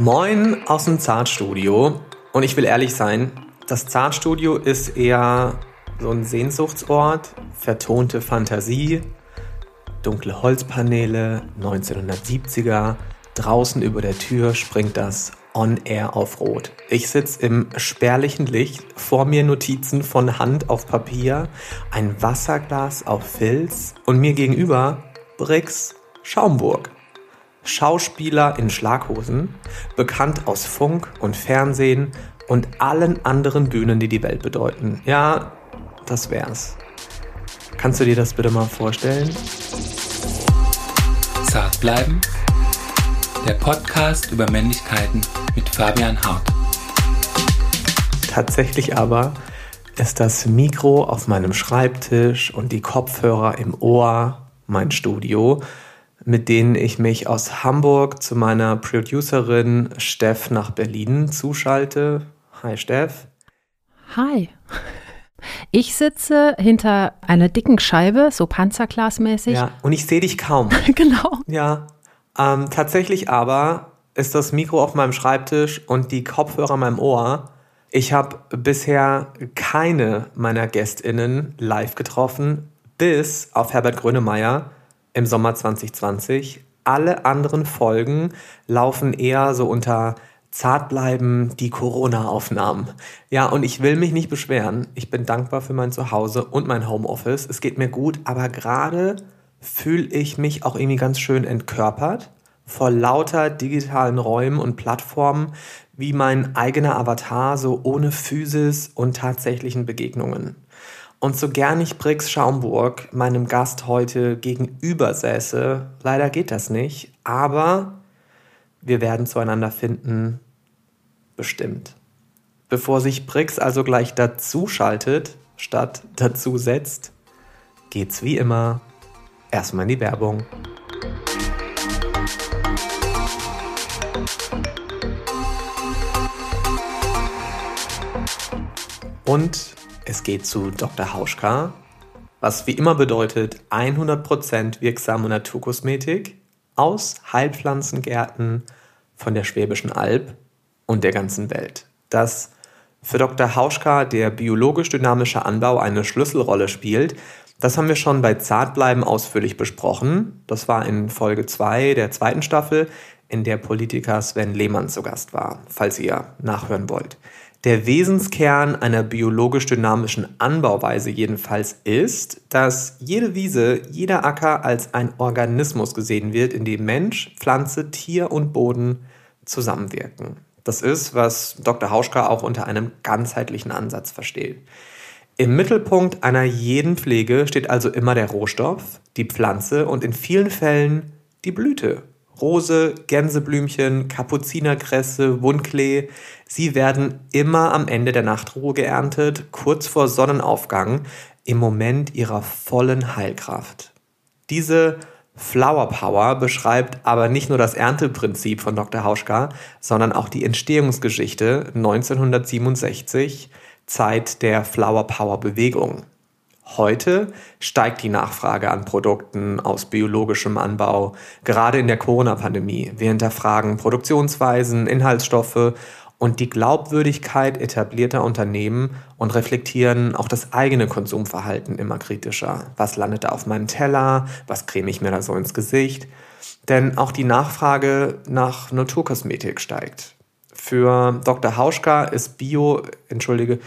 Moin aus dem Zartstudio. Und ich will ehrlich sein, das Zartstudio ist eher so ein Sehnsuchtsort, vertonte Fantasie, dunkle Holzpaneele, 1970er, draußen über der Tür springt das On-Air auf Rot. Ich sitze im spärlichen Licht, vor mir Notizen von Hand auf Papier, ein Wasserglas auf Filz und mir gegenüber Brix Schaumburg. Schauspieler in Schlaghosen, bekannt aus Funk und Fernsehen und allen anderen Bühnen, die die Welt bedeuten. Ja, das wär's. Kannst du dir das bitte mal vorstellen? Zart bleiben. Der Podcast über Männlichkeiten mit Fabian Hart. Tatsächlich aber ist das Mikro auf meinem Schreibtisch und die Kopfhörer im Ohr mein Studio mit denen ich mich aus Hamburg zu meiner Producerin Steff nach Berlin zuschalte. Hi Steff. Hi. Ich sitze hinter einer dicken Scheibe, so panzerglasmäßig. Ja, und ich sehe dich kaum. genau. Ja, ähm, tatsächlich aber ist das Mikro auf meinem Schreibtisch und die Kopfhörer in meinem Ohr. Ich habe bisher keine meiner GästInnen live getroffen, bis auf Herbert Grönemeyer, im Sommer 2020. Alle anderen Folgen laufen eher so unter zart bleiben, die Corona-Aufnahmen. Ja, und ich will mich nicht beschweren. Ich bin dankbar für mein Zuhause und mein Homeoffice. Es geht mir gut, aber gerade fühle ich mich auch irgendwie ganz schön entkörpert vor lauter digitalen Räumen und Plattformen wie mein eigener Avatar, so ohne Physis und tatsächlichen Begegnungen. Und so gern ich Brix Schaumburg meinem Gast heute gegenüber säße, leider geht das nicht, aber wir werden zueinander finden, bestimmt. Bevor sich Brix also gleich dazu schaltet, statt dazu setzt, geht's wie immer erstmal in die Werbung. Und es geht zu Dr. Hauschka, was wie immer bedeutet 100% wirksame Naturkosmetik aus Heilpflanzengärten von der Schwäbischen Alb und der ganzen Welt. Dass für Dr. Hauschka der biologisch-dynamische Anbau eine Schlüsselrolle spielt, das haben wir schon bei Zartbleiben ausführlich besprochen. Das war in Folge 2 der zweiten Staffel, in der Politiker Sven Lehmann zu Gast war, falls ihr nachhören wollt. Der Wesenskern einer biologisch-dynamischen Anbauweise jedenfalls ist, dass jede Wiese, jeder Acker als ein Organismus gesehen wird, in dem Mensch, Pflanze, Tier und Boden zusammenwirken. Das ist, was Dr. Hauschka auch unter einem ganzheitlichen Ansatz versteht. Im Mittelpunkt einer jeden Pflege steht also immer der Rohstoff, die Pflanze und in vielen Fällen die Blüte Rose, Gänseblümchen, Kapuzinerkresse, Wundklee, sie werden immer am Ende der Nachtruhe geerntet, kurz vor Sonnenaufgang, im Moment ihrer vollen Heilkraft. Diese Flower Power beschreibt aber nicht nur das Ernteprinzip von Dr. Hauschka, sondern auch die Entstehungsgeschichte 1967, Zeit der Flower Power Bewegung. Heute steigt die Nachfrage an Produkten aus biologischem Anbau, gerade in der Corona-Pandemie. Wir hinterfragen Produktionsweisen, Inhaltsstoffe und die Glaubwürdigkeit etablierter Unternehmen und reflektieren auch das eigene Konsumverhalten immer kritischer. Was landet da auf meinem Teller? Was creme ich mir da so ins Gesicht? Denn auch die Nachfrage nach Naturkosmetik steigt. Für Dr. Hauschka ist Bio, entschuldige,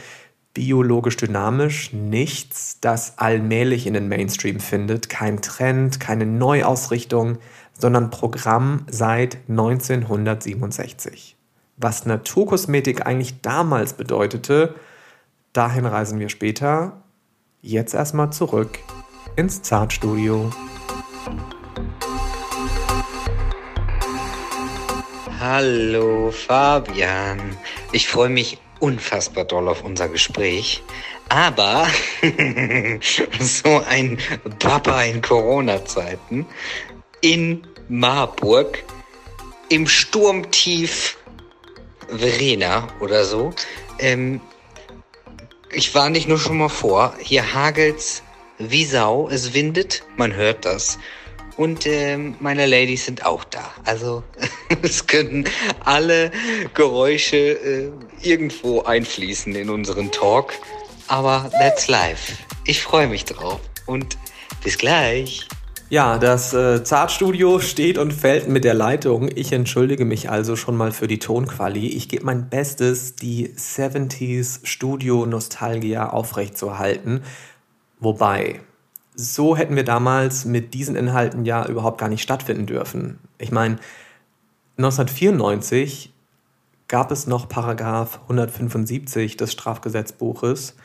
biologisch dynamisch, nichts, das allmählich in den Mainstream findet, kein Trend, keine Neuausrichtung, sondern Programm seit 1967. Was Naturkosmetik eigentlich damals bedeutete, dahin reisen wir später. Jetzt erstmal zurück ins Zartstudio. Hallo Fabian, ich freue mich unfassbar doll auf unser Gespräch. Aber so ein Papa in Corona-Zeiten in Marburg im Sturmtief Verena oder so. Ähm, ich war nicht nur schon mal vor. Hier hagelt's wie Sau. Es windet, man hört das. und ähm, meine Ladies sind auch da. Also es können alle Geräusche äh, irgendwo einfließen in unseren Talk. Aber that's life. Ich freue mich drauf und bis gleich. Ja, das äh, Zartstudio steht und fällt mit der Leitung. Ich entschuldige mich also schon mal für die Tonquali. Ich gebe mein Bestes, die 70s Studio Nostalgia aufrechtzuerhalten. Wobei, so hätten wir damals mit diesen Inhalten ja überhaupt gar nicht stattfinden dürfen. Ich meine, 1994 gab es noch Paragraph 175 des Strafgesetzbuches,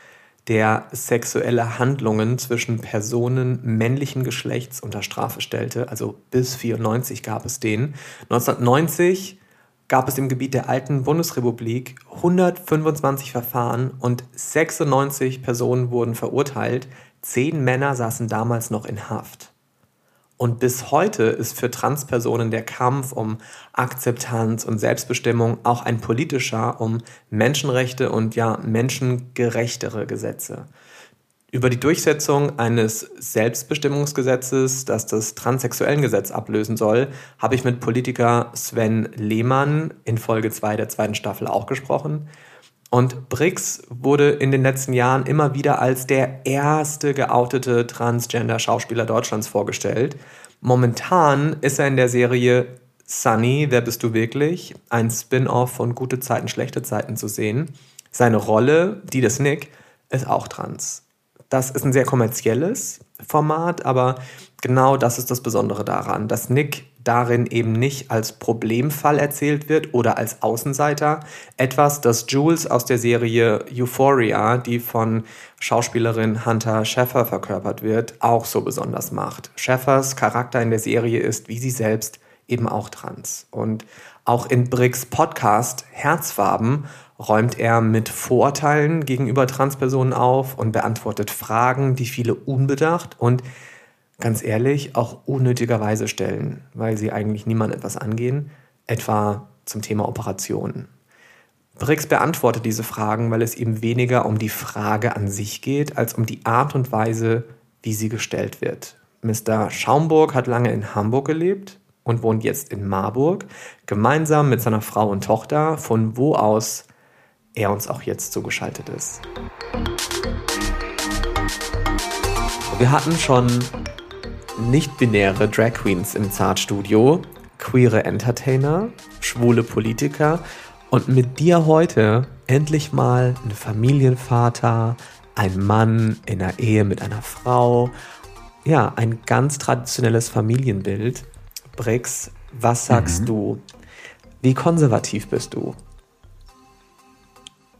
der sexuelle Handlungen zwischen Personen männlichen Geschlechts unter Strafe stellte. Also bis 94 gab es den. 1990 gab es im Gebiet der alten Bundesrepublik 125 Verfahren und 96 Personen wurden verurteilt. Zehn Männer saßen damals noch in Haft. Und bis heute ist für Transpersonen der Kampf um Akzeptanz und Selbstbestimmung auch ein politischer, um Menschenrechte und ja menschengerechtere Gesetze. Über die Durchsetzung eines Selbstbestimmungsgesetzes, das das Transsexuellengesetz ablösen soll, habe ich mit Politiker Sven Lehmann in Folge 2 der zweiten Staffel auch gesprochen. Und Briggs wurde in den letzten Jahren immer wieder als der erste geoutete Transgender-Schauspieler Deutschlands vorgestellt. Momentan ist er in der Serie Sunny, wer bist du wirklich? Ein Spin-off von Gute Zeiten, schlechte Zeiten zu sehen. Seine Rolle, die des Nick, ist auch trans. Das ist ein sehr kommerzielles Format, aber genau das ist das Besondere daran, dass Nick darin eben nicht als Problemfall erzählt wird oder als Außenseiter. Etwas, das Jules aus der Serie Euphoria, die von Schauspielerin Hunter Sheffer verkörpert wird, auch so besonders macht. Sheffers Charakter in der Serie ist, wie sie selbst, eben auch trans. Und auch in Briggs Podcast Herzfarben räumt er mit Vorurteilen gegenüber Transpersonen auf und beantwortet Fragen, die viele unbedacht und ganz ehrlich auch unnötigerweise stellen, weil sie eigentlich niemand etwas angehen, etwa zum Thema Operationen. Briggs beantwortet diese Fragen, weil es ihm weniger um die Frage an sich geht, als um die Art und Weise, wie sie gestellt wird. Mr. Schaumburg hat lange in Hamburg gelebt und wohnt jetzt in Marburg, gemeinsam mit seiner Frau und Tochter, von wo aus er uns auch jetzt zugeschaltet ist. Wir hatten schon nicht-binäre Drag Queens im Zartstudio, queere Entertainer, schwule Politiker und mit dir heute endlich mal ein Familienvater, ein Mann in einer Ehe mit einer Frau. Ja, ein ganz traditionelles Familienbild. Brix, was sagst mhm. du? Wie konservativ bist du?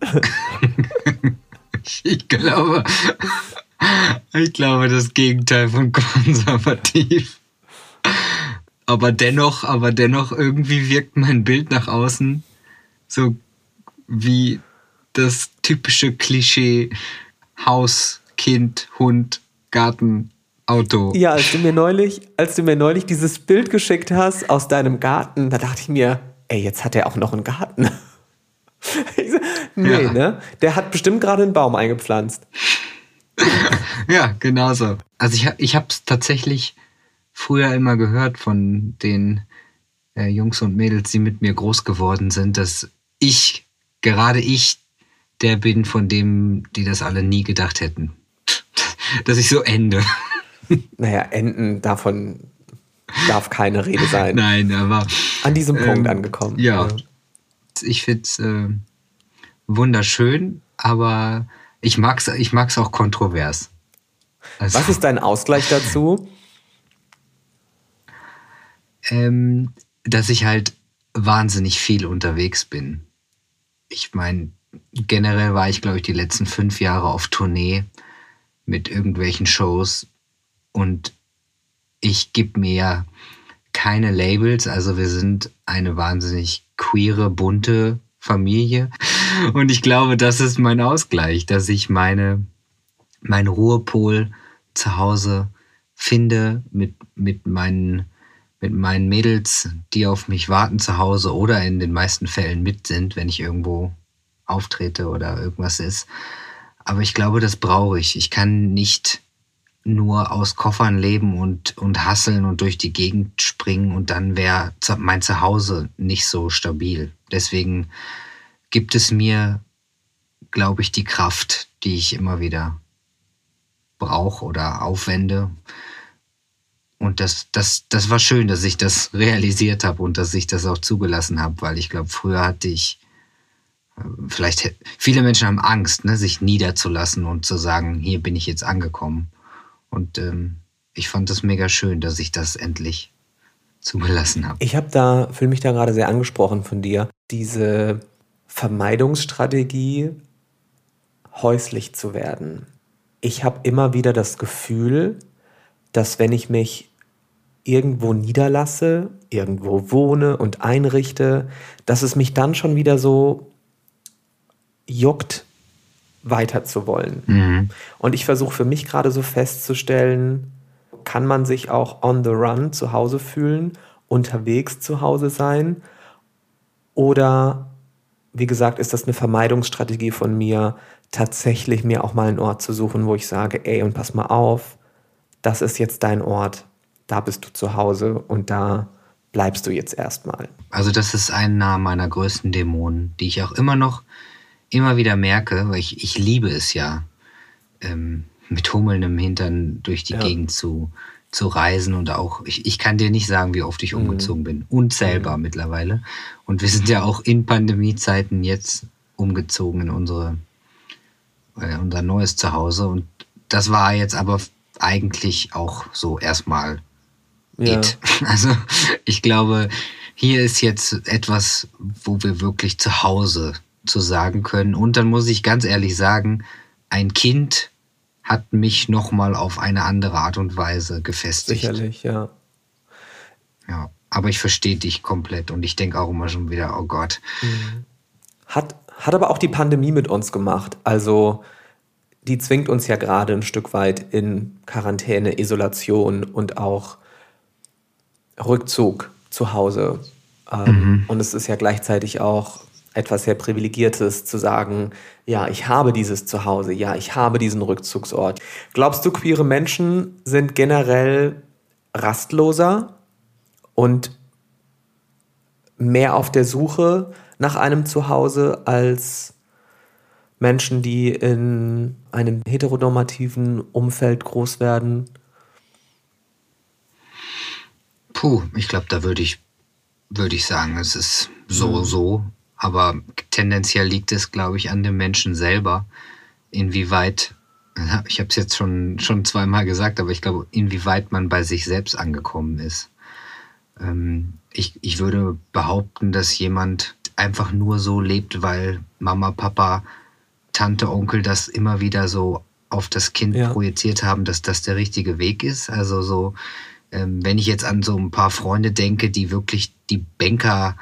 ich glaube, ich glaube, das Gegenteil von konservativ. Aber dennoch, aber dennoch irgendwie wirkt mein Bild nach außen so wie das typische Klischee Haus, Kind, Hund, Garten, Auto. Ja, als du mir neulich, als du mir neulich dieses Bild geschickt hast aus deinem Garten, da dachte ich mir, ey, jetzt hat er auch noch einen Garten. nee, ja. ne? Der hat bestimmt gerade einen Baum eingepflanzt. ja, genau so. Also ich, ich habe es tatsächlich früher immer gehört von den äh, Jungs und Mädels, die mit mir groß geworden sind, dass ich, gerade ich, der bin, von dem, die das alle nie gedacht hätten. dass ich so ende. Naja, enden davon darf keine Rede sein. Nein, aber. An diesem ähm, Punkt angekommen. Ja. ja. Ich finde es äh, wunderschön, aber ich mag's, ich mag's auch kontrovers. Also, Was ist dein Ausgleich dazu? Ähm, dass ich halt wahnsinnig viel unterwegs bin. Ich meine, generell war ich, glaube ich, die letzten fünf Jahre auf Tournee mit irgendwelchen Shows und ich gebe mir ja keine Labels. Also wir sind eine wahnsinnig queere, bunte Familie. Und ich glaube, das ist mein Ausgleich, dass ich meine, mein Ruhepol zu Hause finde mit, mit meinen, mit meinen Mädels, die auf mich warten zu Hause oder in den meisten Fällen mit sind, wenn ich irgendwo auftrete oder irgendwas ist. Aber ich glaube, das brauche ich. Ich kann nicht nur aus Koffern leben und, und hasseln und durch die Gegend springen und dann wäre mein Zuhause nicht so stabil. Deswegen gibt es mir, glaube ich, die Kraft, die ich immer wieder brauche oder aufwende. Und das, das, das war schön, dass ich das realisiert habe und dass ich das auch zugelassen habe, weil ich glaube, früher hatte ich äh, vielleicht viele Menschen haben Angst, ne, sich niederzulassen und zu sagen, hier bin ich jetzt angekommen. Und ähm, ich fand das mega schön, dass ich das endlich zugelassen habe. Ich habe da, fühle mich da gerade sehr angesprochen von dir, diese Vermeidungsstrategie, häuslich zu werden. Ich habe immer wieder das Gefühl, dass wenn ich mich irgendwo niederlasse, irgendwo wohne und einrichte, dass es mich dann schon wieder so juckt, weiter zu wollen. Mhm. Und ich versuche für mich gerade so festzustellen, kann man sich auch on the run zu Hause fühlen, unterwegs zu Hause sein? Oder, wie gesagt, ist das eine Vermeidungsstrategie von mir, tatsächlich mir auch mal einen Ort zu suchen, wo ich sage, ey, und pass mal auf, das ist jetzt dein Ort, da bist du zu Hause und da bleibst du jetzt erstmal. Also das ist einer meiner größten Dämonen, die ich auch immer noch immer wieder merke, weil ich, ich liebe es ja, ähm, mit hummelndem Hintern durch die ja. Gegend zu, zu reisen und auch, ich, ich kann dir nicht sagen, wie oft ich mhm. umgezogen mhm. bin und selber mhm. mittlerweile. Und wir sind ja auch in Pandemiezeiten jetzt umgezogen in unsere, äh, unser neues Zuhause und das war jetzt aber eigentlich auch so erstmal ja. it. Also ich glaube, hier ist jetzt etwas, wo wir wirklich zu Hause zu sagen können. Und dann muss ich ganz ehrlich sagen, ein Kind hat mich nochmal auf eine andere Art und Weise gefestigt. Sicherlich, ja. Ja, aber ich verstehe dich komplett und ich denke auch immer schon wieder, oh Gott. Mhm. Hat, hat aber auch die Pandemie mit uns gemacht. Also die zwingt uns ja gerade ein Stück weit in Quarantäne, Isolation und auch Rückzug zu Hause. Ähm, mhm. Und es ist ja gleichzeitig auch etwas sehr Privilegiertes zu sagen, ja, ich habe dieses Zuhause, ja, ich habe diesen Rückzugsort. Glaubst du, queere Menschen sind generell rastloser und mehr auf der Suche nach einem Zuhause als Menschen, die in einem heteronormativen Umfeld groß werden? Puh, ich glaube, da würde ich, würde ich sagen, es ist so, mhm. so. Aber tendenziell liegt es, glaube ich, an dem Menschen selber, inwieweit, ich habe es jetzt schon, schon zweimal gesagt, aber ich glaube, inwieweit man bei sich selbst angekommen ist. Ähm, ich, ich würde behaupten, dass jemand einfach nur so lebt, weil Mama, Papa, Tante, Onkel das immer wieder so auf das Kind ja. projiziert haben, dass das der richtige Weg ist. Also so, ähm, wenn ich jetzt an so ein paar Freunde denke, die wirklich die Banker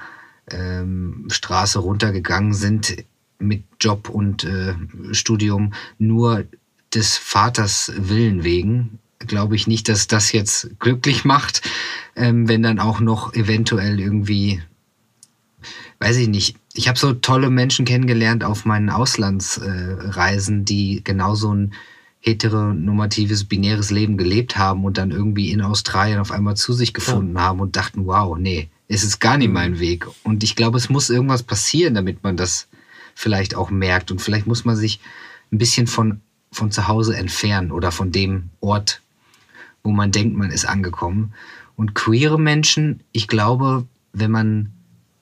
ähm, Straße runtergegangen sind mit Job und äh, Studium nur des Vaters Willen wegen, glaube ich nicht, dass das jetzt glücklich macht, ähm, wenn dann auch noch eventuell irgendwie, weiß ich nicht, ich habe so tolle Menschen kennengelernt auf meinen Auslandsreisen, äh, die genauso ein heteronormatives, binäres Leben gelebt haben und dann irgendwie in Australien auf einmal zu sich gefunden ja. haben und dachten, wow, nee, es ist gar nicht mein Weg. Und ich glaube, es muss irgendwas passieren, damit man das vielleicht auch merkt. Und vielleicht muss man sich ein bisschen von, von zu Hause entfernen oder von dem Ort, wo man denkt, man ist angekommen. Und queere Menschen, ich glaube, wenn man,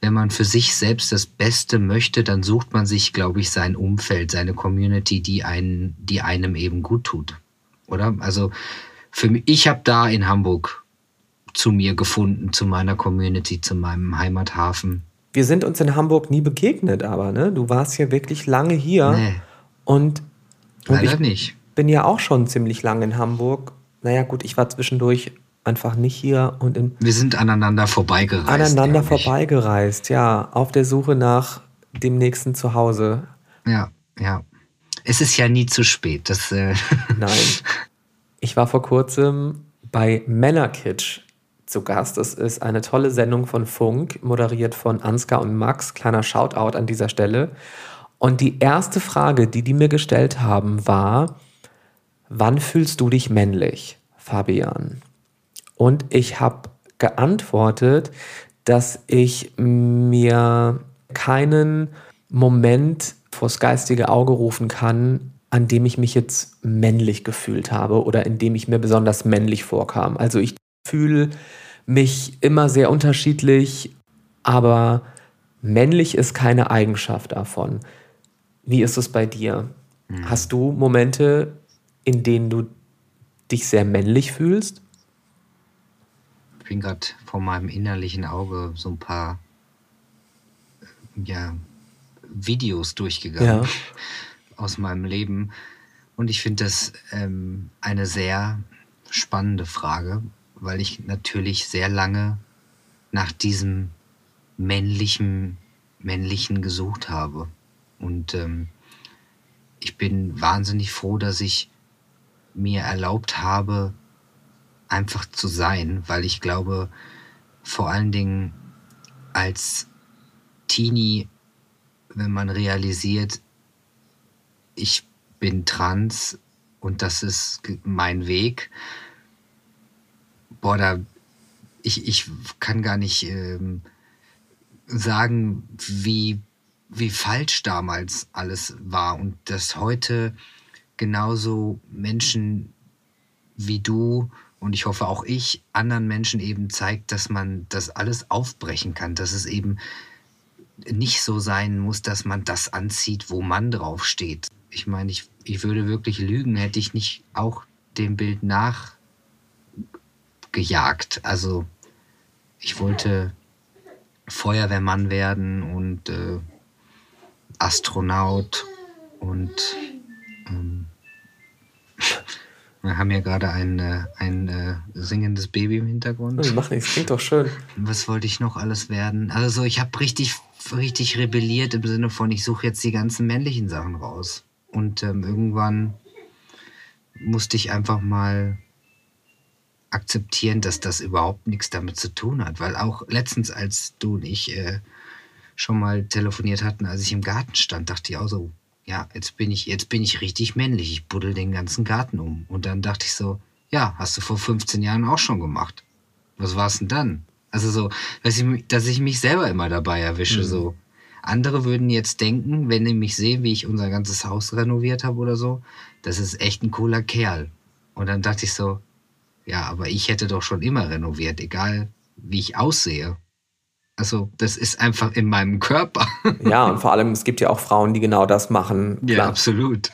wenn man für sich selbst das Beste möchte, dann sucht man sich, glaube ich, sein Umfeld, seine Community, die einen, die einem eben gut tut. Oder? Also für mich, ich habe da in Hamburg zu mir gefunden, zu meiner Community, zu meinem Heimathafen. Wir sind uns in Hamburg nie begegnet, aber ne? Du warst ja wirklich lange hier. Nee. Und, und ich nicht. bin ja auch schon ziemlich lange in Hamburg. Naja, gut, ich war zwischendurch einfach nicht hier und in. Wir sind aneinander vorbeigereist. Aneinander eigentlich. vorbeigereist, ja. Auf der Suche nach dem nächsten Zuhause. Ja, ja. Es ist ja nie zu spät. Das, äh Nein. Ich war vor kurzem bei Männerkitsch zu Gast. Es ist eine tolle Sendung von Funk, moderiert von Ansgar und Max. Kleiner Shoutout an dieser Stelle. Und die erste Frage, die die mir gestellt haben, war, wann fühlst du dich männlich, Fabian? Und ich habe geantwortet, dass ich mir keinen Moment vors geistige Auge rufen kann, an dem ich mich jetzt männlich gefühlt habe oder in dem ich mir besonders männlich vorkam. Also ich fühle mich immer sehr unterschiedlich, aber männlich ist keine Eigenschaft davon. Wie ist es bei dir? Mhm. Hast du Momente, in denen du dich sehr männlich fühlst? Ich bin gerade vor meinem innerlichen Auge so ein paar ja, Videos durchgegangen ja. aus meinem Leben. Und ich finde das ähm, eine sehr spannende Frage, weil ich natürlich sehr lange nach diesem männlichen, männlichen gesucht habe. Und ähm, ich bin wahnsinnig froh, dass ich mir erlaubt habe, einfach zu sein, weil ich glaube, vor allen Dingen als Teenie, wenn man realisiert, ich bin trans und das ist mein Weg, boah, da, ich, ich kann gar nicht ähm, sagen, wie, wie falsch damals alles war und dass heute genauso Menschen wie du und ich hoffe auch ich anderen Menschen eben zeigt, dass man das alles aufbrechen kann, dass es eben nicht so sein muss, dass man das anzieht, wo man drauf steht. Ich meine, ich, ich würde wirklich lügen, hätte ich nicht auch dem Bild nachgejagt. Also ich wollte Feuerwehrmann werden und äh, Astronaut und ähm, wir haben ja gerade ein, äh, ein äh, singendes Baby im Hintergrund. Das macht nichts, klingt doch schön. Was wollte ich noch alles werden? Also ich habe richtig, richtig rebelliert im Sinne von, ich suche jetzt die ganzen männlichen Sachen raus. Und ähm, irgendwann musste ich einfach mal akzeptieren, dass das überhaupt nichts damit zu tun hat. Weil auch letztens, als du und ich äh, schon mal telefoniert hatten, als ich im Garten stand, dachte ich auch so, ja, jetzt bin ich, jetzt bin ich richtig männlich. Ich buddel den ganzen Garten um. Und dann dachte ich so, ja, hast du vor 15 Jahren auch schon gemacht. Was war's denn dann? Also so, dass ich, dass ich mich selber immer dabei erwische, mhm. so. Andere würden jetzt denken, wenn die mich sehen, wie ich unser ganzes Haus renoviert habe oder so, das ist echt ein cooler Kerl. Und dann dachte ich so, ja, aber ich hätte doch schon immer renoviert, egal wie ich aussehe. Also das ist einfach in meinem Körper. Ja, und vor allem, es gibt ja auch Frauen, die genau das machen. Klar. Ja, absolut.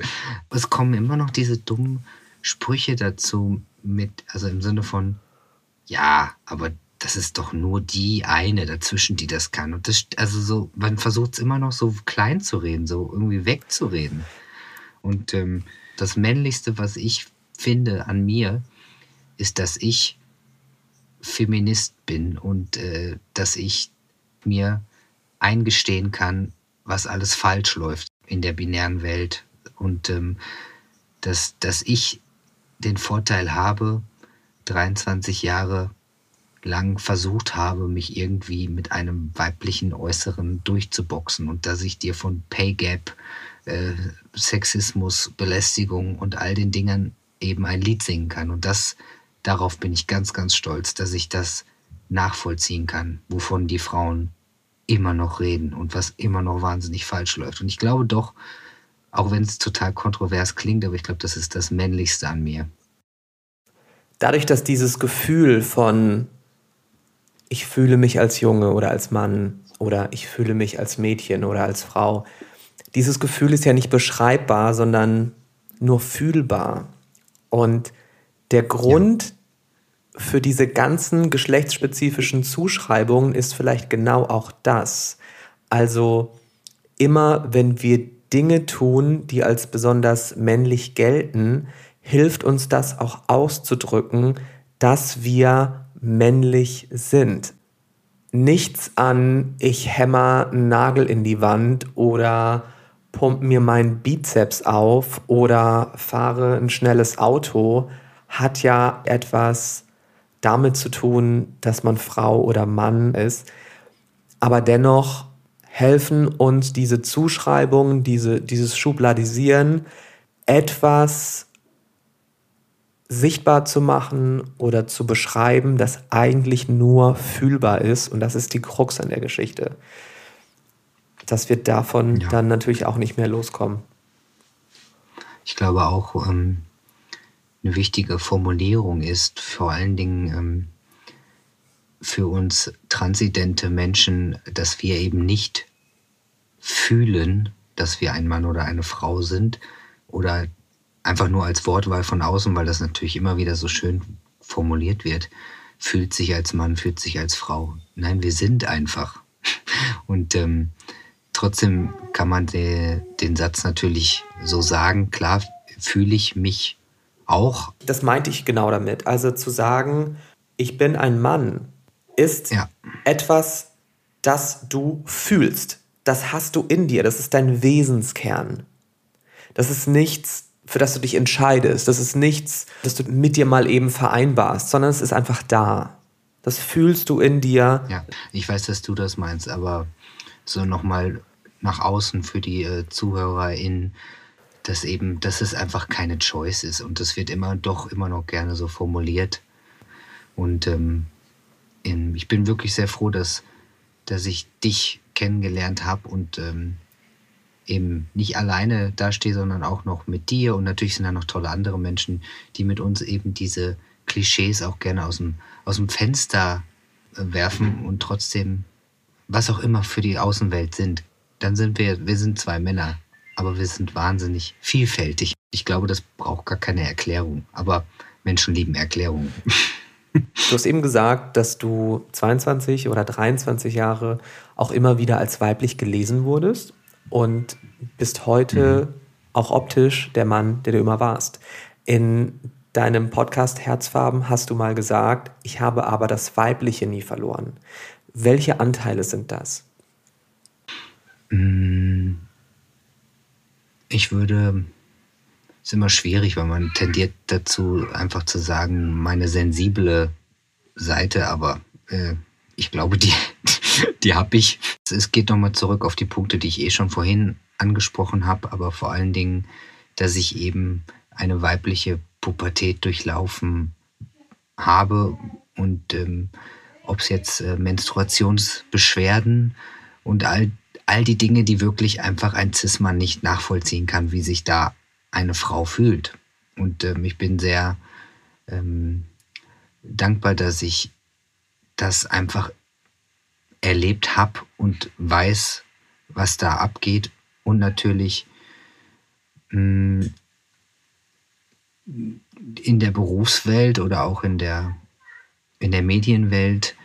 Es kommen immer noch diese dummen Sprüche dazu mit, also im Sinne von, ja, aber das ist doch nur die eine dazwischen, die das kann. Und das, also so, man versucht es immer noch so klein zu reden, so irgendwie wegzureden. Und ähm, das Männlichste, was ich finde an mir, ist, dass ich Feminist bin und äh, dass ich mir eingestehen kann, was alles falsch läuft in der binären Welt und ähm, dass, dass ich den Vorteil habe, 23 Jahre lang versucht habe, mich irgendwie mit einem weiblichen Äußeren durchzuboxen und dass ich dir von Pay Gap, äh, Sexismus, Belästigung und all den Dingen eben ein Lied singen kann. Und das darauf bin ich ganz, ganz stolz, dass ich das nachvollziehen kann, wovon die Frauen immer noch reden und was immer noch wahnsinnig falsch läuft. Und ich glaube doch, auch wenn es total kontrovers klingt, aber ich glaube, das ist das Männlichste an mir. Dadurch, dass dieses Gefühl von ich fühle mich als Junge oder als Mann oder ich fühle mich als Mädchen oder als Frau, dieses Gefühl ist ja nicht beschreibbar, sondern nur fühlbar. Und der Grund ja. für diese ganzen geschlechtsspezifischen Zuschreibungen ist vielleicht genau auch das. Also immer wenn wir Dinge tun, die als besonders männlich gelten, hilft uns das auch auszudrücken, dass wir männlich sind. Nichts an, ich hämmer einen Nagel in die Wand oder pump mir meinen Bizeps auf oder fahre ein schnelles Auto hat ja etwas damit zu tun, dass man Frau oder Mann ist. Aber dennoch helfen uns diese Zuschreibungen, diese, dieses Schubladisieren etwas sichtbar zu machen oder zu beschreiben, das eigentlich nur fühlbar ist. Und das ist die Krux an der Geschichte. Dass wir davon ja. dann natürlich auch nicht mehr loskommen. Ich glaube auch, ähm, eine wichtige Formulierung ist vor allen Dingen ähm, für uns transidente Menschen, dass wir eben nicht fühlen, dass wir ein Mann oder eine Frau sind oder einfach nur als Wortwahl von außen, weil das natürlich immer wieder so schön formuliert wird, fühlt sich als Mann, fühlt sich als Frau. Nein, wir sind einfach. Und ähm, trotzdem kann man de, den Satz natürlich so sagen, klar fühle ich mich auch. Das meinte ich genau damit. Also zu sagen, ich bin ein Mann, ist ja. etwas, das du fühlst. Das hast du in dir. Das ist dein Wesenskern. Das ist nichts, für das du dich entscheidest. Das ist nichts, das du mit dir mal eben vereinbarst, sondern es ist einfach da. Das fühlst du in dir. Ja, ich weiß, dass du das meinst, aber so nochmal nach außen für die äh, ZuhörerInnen, dass eben, dass es einfach keine Choice ist und das wird immer doch immer noch gerne so formuliert. Und ähm, in, ich bin wirklich sehr froh, dass, dass ich dich kennengelernt habe und ähm, eben nicht alleine dastehe, sondern auch noch mit dir. Und natürlich sind da noch tolle andere Menschen, die mit uns eben diese Klischees auch gerne aus dem, aus dem Fenster äh, werfen und trotzdem, was auch immer für die Außenwelt sind. Dann sind wir, wir sind zwei Männer, aber wir sind wahnsinnig vielfältig. Ich glaube, das braucht gar keine Erklärung. Aber Menschen lieben Erklärungen. Du hast eben gesagt, dass du 22 oder 23 Jahre auch immer wieder als weiblich gelesen wurdest und bist heute mhm. auch optisch der Mann, der du immer warst. In deinem Podcast Herzfarben hast du mal gesagt, ich habe aber das Weibliche nie verloren. Welche Anteile sind das? Mm. Ich würde, es ist immer schwierig, weil man tendiert dazu, einfach zu sagen, meine sensible Seite, aber äh, ich glaube, die, die habe ich. Es geht nochmal zurück auf die Punkte, die ich eh schon vorhin angesprochen habe, aber vor allen Dingen, dass ich eben eine weibliche Pubertät durchlaufen habe und ähm, ob es jetzt äh, Menstruationsbeschwerden und all, all die Dinge, die wirklich einfach ein Cis-Mann nicht nachvollziehen kann, wie sich da eine Frau fühlt. Und ähm, ich bin sehr ähm, dankbar, dass ich das einfach erlebt habe und weiß, was da abgeht und natürlich mh, mm, in der Berufswelt oder auch in der, in der Medienwelt,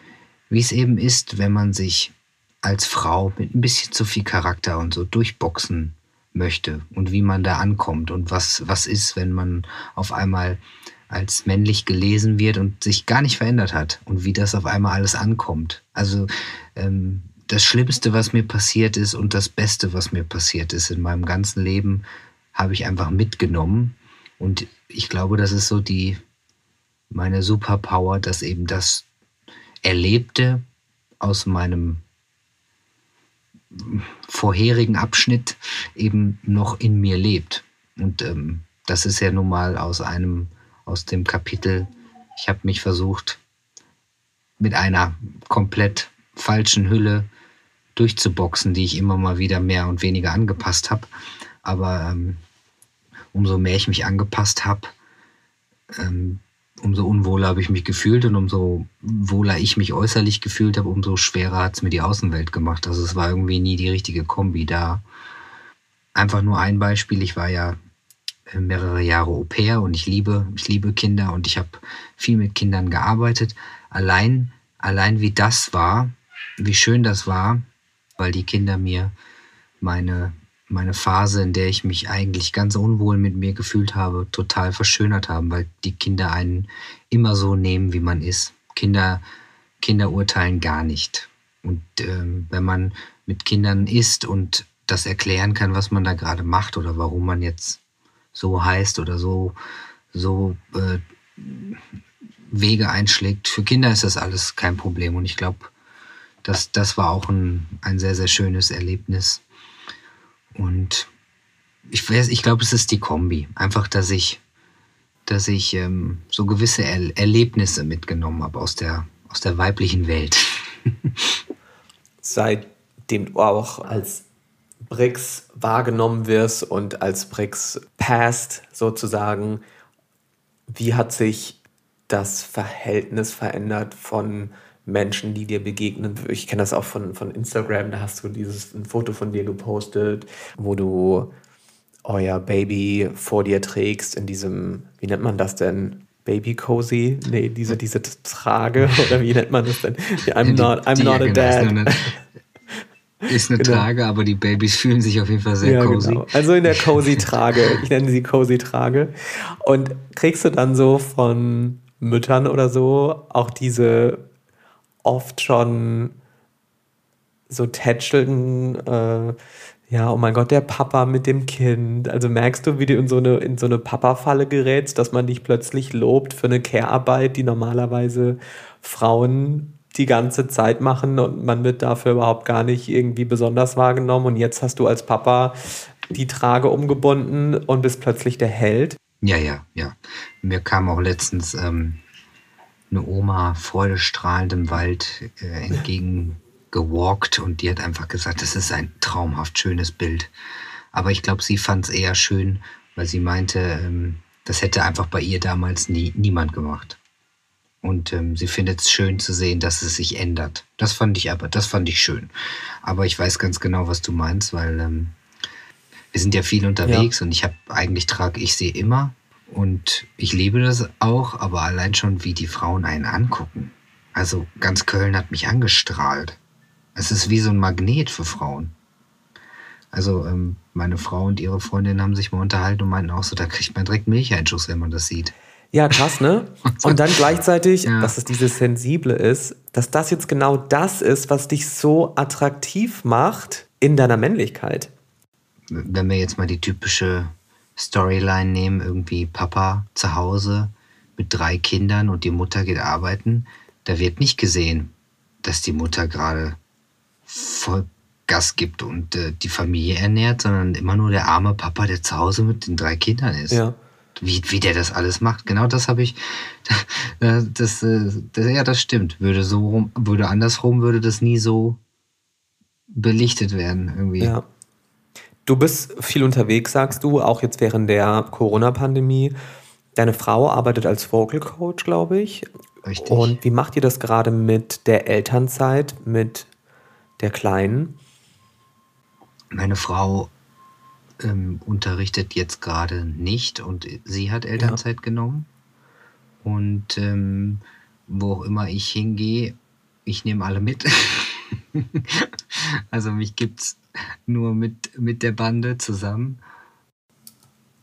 wie es eben ist, wenn man sich als Frau mit ein bisschen zu viel Charakter und so durchboxen möchte und wie man da ankommt und was, was ist, wenn man auf einmal als männlich gelesen wird und sich gar nicht verändert hat und wie das auf einmal alles ankommt. Also ähm, das Schlimmste, was mir passiert ist und das Beste, was mir passiert ist in meinem ganzen Leben, habe ich einfach mitgenommen. Und ich glaube, das ist so die meine Superpower, dass eben das Erlebte aus meinem vorherigen Abschnitt eben noch in mir lebt. Und ähm, das ist ja nun mal aus einem aus dem Kapitel. Ich habe mich versucht, mit einer komplett falschen Hülle durchzuboxen, die ich immer mal wieder mehr und weniger angepasst habe. Aber ähm, umso mehr ich mich angepasst habe, ähm, umso unwohler habe ich mich gefühlt und umso wohler ich mich äußerlich gefühlt habe, umso schwerer hat es mir die Außenwelt gemacht. Also es war irgendwie nie die richtige Kombi da. Einfach nur ein Beispiel, ich war ja äh, mehrere Jahre Au pair und ich liebe, ich liebe Kinder und ich habe viel mit Kindern gearbeitet. Allein, allein wie das war, wie schön das war, weil die Kinder mir meine, meine Phase, in der ich mich eigentlich ganz unwohl mit mir gefühlt habe, total verschönert haben, weil die Kinder einen immer so nehmen, wie man ist. Kinder, Kinder urteilen gar nicht. Und ähm, wenn man mit Kindern ist und das erklären kann, was man da gerade macht oder warum man jetzt so heißt oder so, so äh, Wege einschlägt. Für Kinder ist das alles kein Problem. Und ich glaube, das, das war auch ein, ein sehr, sehr schönes Erlebnis. Und ich, ich glaube, es ist die Kombi. Einfach, dass ich dass ich ähm, so gewisse er Erlebnisse mitgenommen habe aus der, aus der weiblichen Welt. Seitdem du auch als BRICS wahrgenommen wirst und als BRICS passt sozusagen, wie hat sich das Verhältnis verändert von Menschen, die dir begegnen? Ich kenne das auch von, von Instagram, da hast du dieses ein Foto von dir gepostet, wo du euer Baby vor dir trägst in diesem, wie nennt man das denn? Baby Cozy? Nee, diese, diese Trage oder wie nennt man das denn? I'm not, I'm not a dad. Ist eine genau. Trage, aber die Babys fühlen sich auf jeden Fall sehr ja, cozy. Genau. Also in der Cozy-Trage. ich nenne sie Cozy-Trage. Und kriegst du dann so von Müttern oder so auch diese oft schon so tätscheln, äh, ja, oh mein Gott, der Papa mit dem Kind. Also merkst du, wie du in so eine, in so eine Papa-Falle gerätst, dass man dich plötzlich lobt für eine Care-Arbeit, die normalerweise Frauen die ganze Zeit machen und man wird dafür überhaupt gar nicht irgendwie besonders wahrgenommen. Und jetzt hast du als Papa die Trage umgebunden und bist plötzlich der Held. Ja, ja, ja. Mir kam auch letztens ähm, eine Oma freudestrahlend im Wald äh, entgegengewalkt und die hat einfach gesagt, das ist ein traumhaft schönes Bild. Aber ich glaube, sie fand es eher schön, weil sie meinte, ähm, das hätte einfach bei ihr damals nie, niemand gemacht. Und ähm, sie findet es schön zu sehen, dass es sich ändert. Das fand ich aber, das fand ich schön. Aber ich weiß ganz genau, was du meinst, weil ähm, wir sind ja viel unterwegs ja. und ich habe eigentlich trage ich sie immer und ich liebe das auch, aber allein schon, wie die Frauen einen angucken. Also ganz Köln hat mich angestrahlt. Es ist wie so ein Magnet für Frauen. Also ähm, meine Frau und ihre Freundin haben sich mal unterhalten und meinten auch so, da kriegt man direkt Milcheinschuss, wenn man das sieht. Ja, krass, ne? Und dann gleichzeitig, ja. dass es dieses Sensible ist, dass das jetzt genau das ist, was dich so attraktiv macht in deiner Männlichkeit. Wenn wir jetzt mal die typische Storyline nehmen, irgendwie Papa zu Hause mit drei Kindern und die Mutter geht arbeiten, da wird nicht gesehen, dass die Mutter gerade voll Gas gibt und äh, die Familie ernährt, sondern immer nur der arme Papa, der zu Hause mit den drei Kindern ist. Ja wie, wie der das alles macht. Genau das habe ich, das, das, das, ja, das stimmt. Würde so rum, würde andersrum, würde das nie so belichtet werden irgendwie. Ja. Du bist viel unterwegs, sagst du, auch jetzt während der Corona-Pandemie. Deine Frau arbeitet als Vocal Coach, glaube ich. Richtig. Und wie macht ihr das gerade mit der Elternzeit, mit der Kleinen? Meine Frau ähm, unterrichtet jetzt gerade nicht und sie hat Elternzeit ja. genommen. Und ähm, wo auch immer ich hingehe, ich nehme alle mit. also mich gibt es nur mit, mit der Bande zusammen.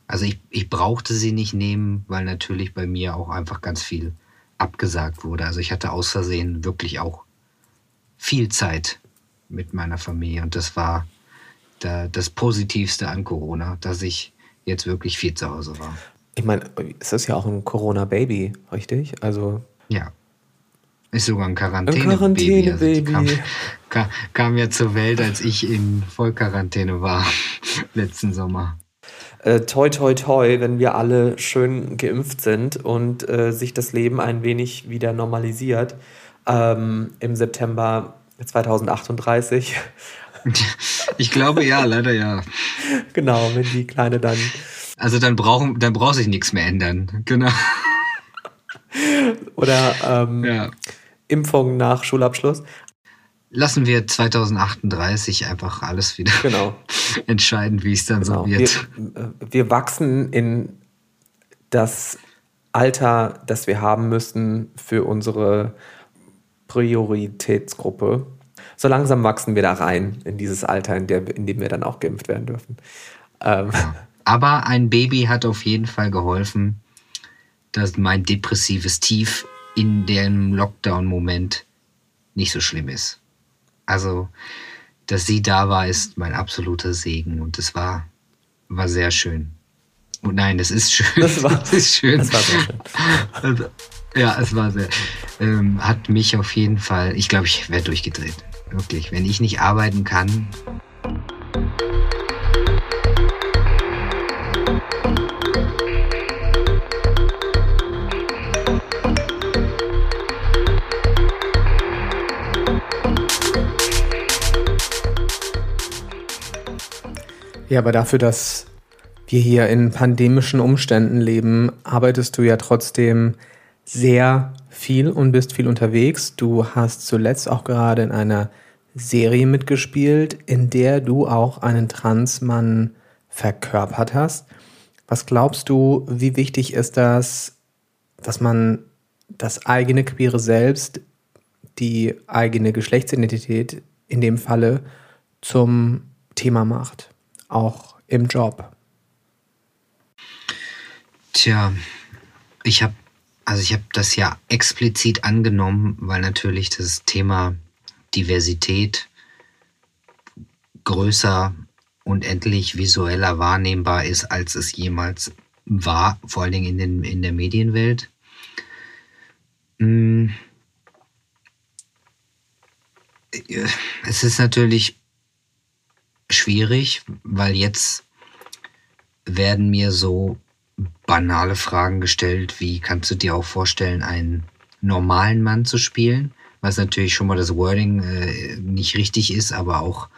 Also ich, ich brauchte sie nicht nehmen, weil natürlich bei mir auch einfach ganz viel abgesagt wurde. Also ich hatte aus Versehen wirklich auch viel Zeit mit meiner Familie und das war der, das Positivste an Corona, dass ich jetzt wirklich viel zu Hause war. Ich meine, es ist ja auch ein Corona-Baby, richtig? Also. Ja. Ist sogar ein Quarantäne-Baby. Ein Quarantäne-Baby. Also kam, kam, kam, ja zur Welt, als ich in Vollquarantäne war, letzten Sommer. Äh, toi, toi, toi, wenn wir alle schön geimpft sind und äh, sich das Leben ein wenig wieder normalisiert. Ähm, Im September 2038 Ich glaube ja, leider ja. Genau, wenn die Kleine dann. Also dann brauchen, dann braucht sich nichts mehr ändern. Genau. Oder ähm, ja. Impfung nach Schulabschluss. Lassen wir 2038 einfach alles wieder genau. entscheiden, wie es dann genau. so wird. Wir, wir wachsen in das Alter, das wir haben müssen für unsere Prioritätsgruppe so langsam wachsen wir da rein in dieses Alter, in, der, in dem wir dann auch geimpft werden dürfen. Ähm. Aber ein Baby hat auf jeden Fall geholfen, dass mein depressives Tief in dem Lockdown-Moment nicht so schlimm ist. Also, dass sie da war, ist mein absoluter Segen und es war, war sehr schön. Und nein, das ist schön. Das war, das ist schön. Das war sehr schön. Also, ja, es war sehr. Ähm, hat mich auf jeden Fall, ich glaube, ich werde durchgedreht. Wirklich, wenn ich nicht arbeiten kann. Ja, aber dafür, dass wir hier in pandemischen Umständen leben, arbeitest du ja trotzdem sehr viel und bist viel unterwegs. Du hast zuletzt auch gerade in einer Serie mitgespielt, in der du auch einen Transmann verkörpert hast. Was glaubst du, wie wichtig ist das, dass man das eigene queere Selbst, die eigene Geschlechtsidentität in dem Falle zum Thema macht, auch im Job? Tja, ich habe also ich habe das ja explizit angenommen, weil natürlich das Thema Diversität größer und endlich visueller wahrnehmbar ist, als es jemals war, vor allen Dingen in, den, in der Medienwelt. Hm. Es ist natürlich schwierig, weil jetzt werden mir so banale Fragen gestellt, wie kannst du dir auch vorstellen, einen normalen Mann zu spielen? Was natürlich schon mal das Wording äh, nicht richtig ist, aber auch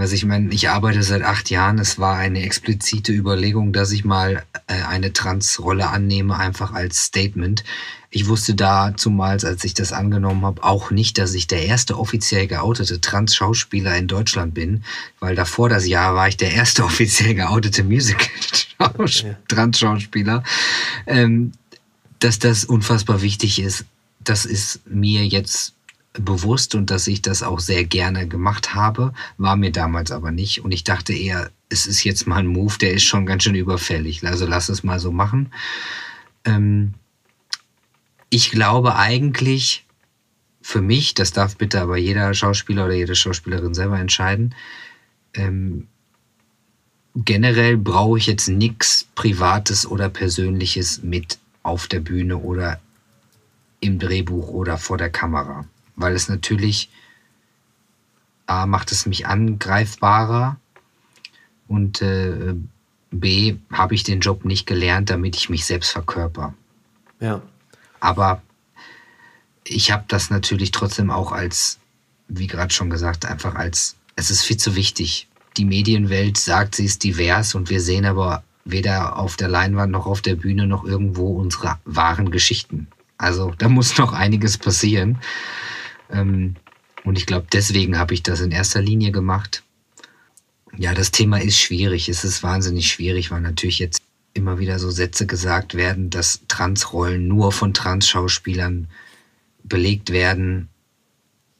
was ich meine, ich arbeite seit acht Jahren. Es war eine explizite Überlegung, dass ich mal äh, eine Trans-Rolle annehme, einfach als Statement. Ich wusste da zumals, als ich das angenommen habe, auch nicht, dass ich der erste offiziell geoutete Trans-Schauspieler in Deutschland bin, weil davor das Jahr war ich der erste offiziell geoutete Musical-Trans-Schauspieler. Ähm, dass das unfassbar wichtig ist, das ist mir jetzt bewusst und dass ich das auch sehr gerne gemacht habe, war mir damals aber nicht. Und ich dachte eher, es ist jetzt mal ein Move, der ist schon ganz schön überfällig. Also lass es mal so machen. Ähm ich glaube eigentlich für mich, das darf bitte aber jeder Schauspieler oder jede Schauspielerin selber entscheiden, ähm generell brauche ich jetzt nichts Privates oder Persönliches mit auf der Bühne oder im Drehbuch oder vor der Kamera weil es natürlich A macht es mich angreifbarer und äh, B habe ich den Job nicht gelernt, damit ich mich selbst verkörper. Ja. Aber ich habe das natürlich trotzdem auch als, wie gerade schon gesagt, einfach als, es ist viel zu wichtig. Die Medienwelt sagt, sie ist divers und wir sehen aber weder auf der Leinwand noch auf der Bühne noch irgendwo unsere wahren Geschichten. Also da muss noch einiges passieren. Ähm, und ich glaube, deswegen habe ich das in erster Linie gemacht. Ja, das Thema ist schwierig. Es ist wahnsinnig schwierig, weil natürlich jetzt immer wieder so Sätze gesagt werden, dass Transrollen nur von Trans-Schauspielern belegt werden.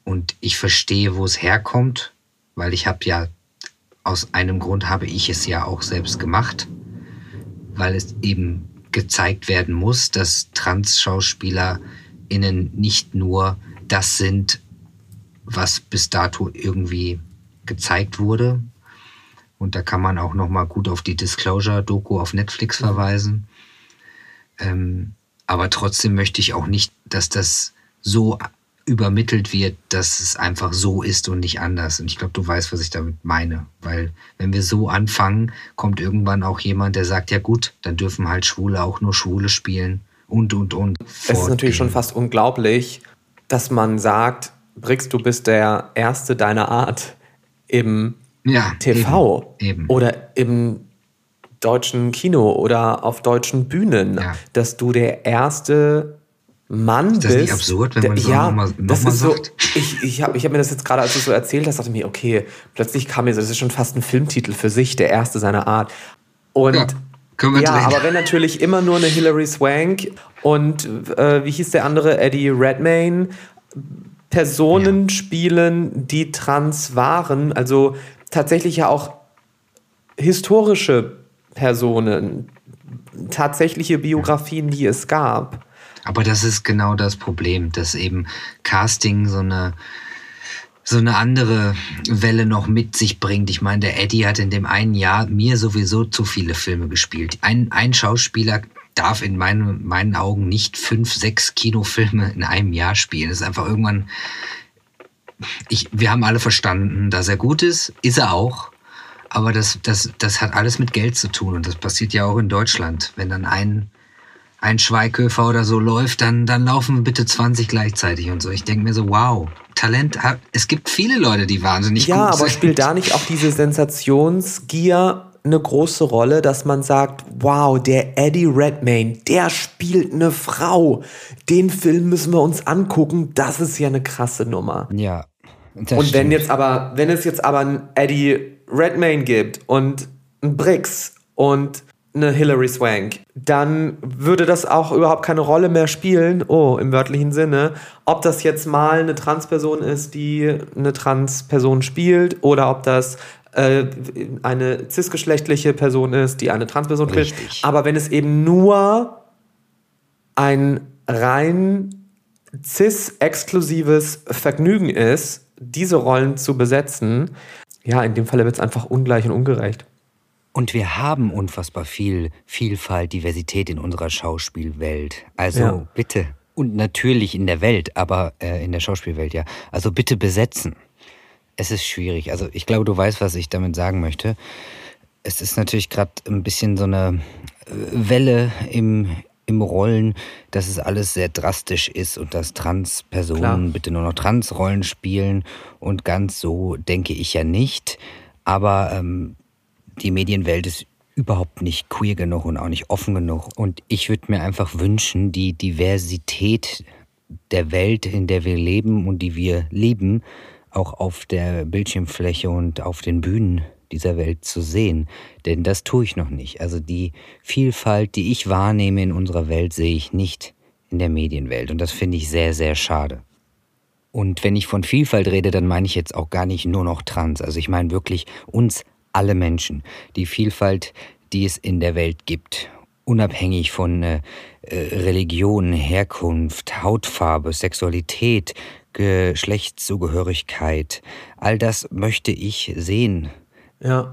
Und ich verstehe, wo es herkommt, weil ich habe ja aus einem Grund habe ich es ja auch selbst gemacht, weil es eben gezeigt werden muss, dass Trans-SchauspielerInnen nicht nur das sind, was bis dato irgendwie gezeigt wurde. Und da kann man auch noch mal gut auf die Disclosure-Doku auf Netflix mhm. verweisen. Ähm, aber trotzdem möchte ich auch nicht, dass das so übermittelt wird, dass es einfach so ist und nicht anders. Und ich glaube, du weißt, was ich damit meine. Weil wenn wir so anfangen, kommt irgendwann auch jemand, der sagt, ja gut, dann dürfen halt Schwule auch nur Schwule spielen und, und, und. Es ist natürlich schon fast unglaublich, dass man sagt, Brix, du bist der Erste deiner Art im ja, TV eben, eben. oder im deutschen Kino oder auf deutschen Bühnen, ja. dass du der erste Mann ist das bist. Nicht absurd, wenn man der, das ja, nochmal noch sagt? So, ich ich habe ich hab mir das jetzt gerade, als du so erzählt hast, dachte ich mir, okay, plötzlich kam mir so, das ist schon fast ein Filmtitel für sich, der erste seiner Art. Und ja. Ja, aber wenn natürlich immer nur eine Hilary Swank und äh, wie hieß der andere, Eddie Redmayne, Personen ja. spielen, die trans waren, also tatsächlich ja auch historische Personen, tatsächliche Biografien, die es gab. Aber das ist genau das Problem, dass eben Casting so eine so eine andere Welle noch mit sich bringt. Ich meine, der Eddie hat in dem einen Jahr mir sowieso zu viele Filme gespielt. Ein, ein Schauspieler darf in meinen, meinen Augen nicht fünf, sechs Kinofilme in einem Jahr spielen. Das ist einfach irgendwann. Ich, wir haben alle verstanden, dass er gut ist, ist er auch. Aber das, das, das hat alles mit Geld zu tun und das passiert ja auch in Deutschland. Wenn dann ein, ein Schweighöfer oder so läuft, dann, dann laufen bitte 20 gleichzeitig und so. Ich denke mir so, wow, Talent, es gibt viele Leute, die wahnsinnig ja, gut sind. Ja, aber spielt da nicht auch diese Sensationsgier eine große Rolle, dass man sagt, wow, der Eddie Redmayne, der spielt eine Frau. Den Film müssen wir uns angucken. Das ist ja eine krasse Nummer. Ja. Und wenn stimmt. jetzt aber, wenn es jetzt aber einen Eddie Redmayne gibt und einen Briggs und eine Hilary Swank, dann würde das auch überhaupt keine Rolle mehr spielen, oh, im wörtlichen Sinne, ob das jetzt mal eine Transperson ist, die eine Transperson spielt oder ob das äh, eine cisgeschlechtliche Person ist, die eine Transperson spielt. Aber wenn es eben nur ein rein cis-exklusives Vergnügen ist, diese Rollen zu besetzen, ja, in dem Falle wird es einfach ungleich und ungerecht. Und wir haben unfassbar viel Vielfalt, Diversität in unserer Schauspielwelt. Also ja. bitte. Und natürlich in der Welt, aber äh, in der Schauspielwelt, ja. Also bitte besetzen. Es ist schwierig. Also ich glaube, du weißt, was ich damit sagen möchte. Es ist natürlich gerade ein bisschen so eine äh, Welle im, im Rollen, dass es alles sehr drastisch ist und dass Transpersonen Klar. bitte nur noch Transrollen spielen. Und ganz so denke ich ja nicht. Aber ähm, die Medienwelt ist überhaupt nicht queer genug und auch nicht offen genug. Und ich würde mir einfach wünschen, die Diversität der Welt, in der wir leben und die wir lieben, auch auf der Bildschirmfläche und auf den Bühnen dieser Welt zu sehen. Denn das tue ich noch nicht. Also die Vielfalt, die ich wahrnehme in unserer Welt, sehe ich nicht in der Medienwelt. Und das finde ich sehr, sehr schade. Und wenn ich von Vielfalt rede, dann meine ich jetzt auch gar nicht nur noch trans. Also ich meine wirklich uns alle Menschen, die Vielfalt, die es in der Welt gibt, unabhängig von äh, Religion, Herkunft, Hautfarbe, Sexualität, Geschlechtszugehörigkeit, all das möchte ich sehen. Ja,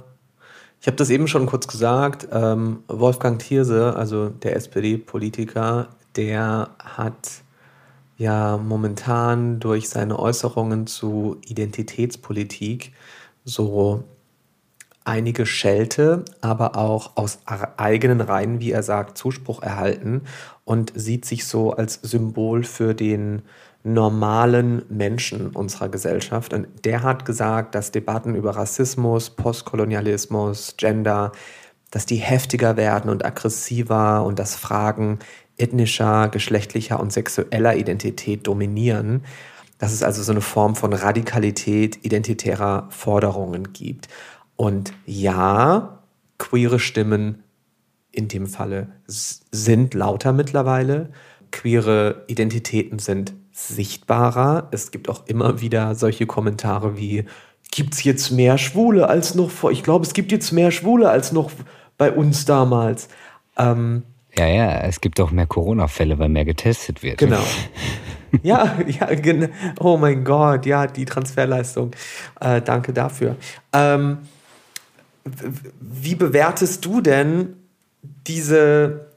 ich habe das eben schon kurz gesagt. Ähm, Wolfgang Thierse, also der SPD-Politiker, der hat ja momentan durch seine Äußerungen zu Identitätspolitik so einige Schelte, aber auch aus eigenen Reihen, wie er sagt, Zuspruch erhalten und sieht sich so als Symbol für den normalen Menschen unserer Gesellschaft. Und der hat gesagt, dass Debatten über Rassismus, Postkolonialismus, Gender, dass die heftiger werden und aggressiver und dass Fragen ethnischer, geschlechtlicher und sexueller Identität dominieren. Dass es also so eine Form von Radikalität identitärer Forderungen gibt. Und ja, queere Stimmen in dem Falle sind lauter mittlerweile. Queere Identitäten sind sichtbarer. Es gibt auch immer wieder solche Kommentare wie, gibt es jetzt mehr Schwule als noch vor? Ich glaube, es gibt jetzt mehr Schwule als noch bei uns damals. Ähm, ja, ja, es gibt auch mehr Corona-Fälle, weil mehr getestet wird. Genau. ja, ja, genau. Oh mein Gott, ja, die Transferleistung. Äh, danke dafür. Ähm, wie bewertest du denn diese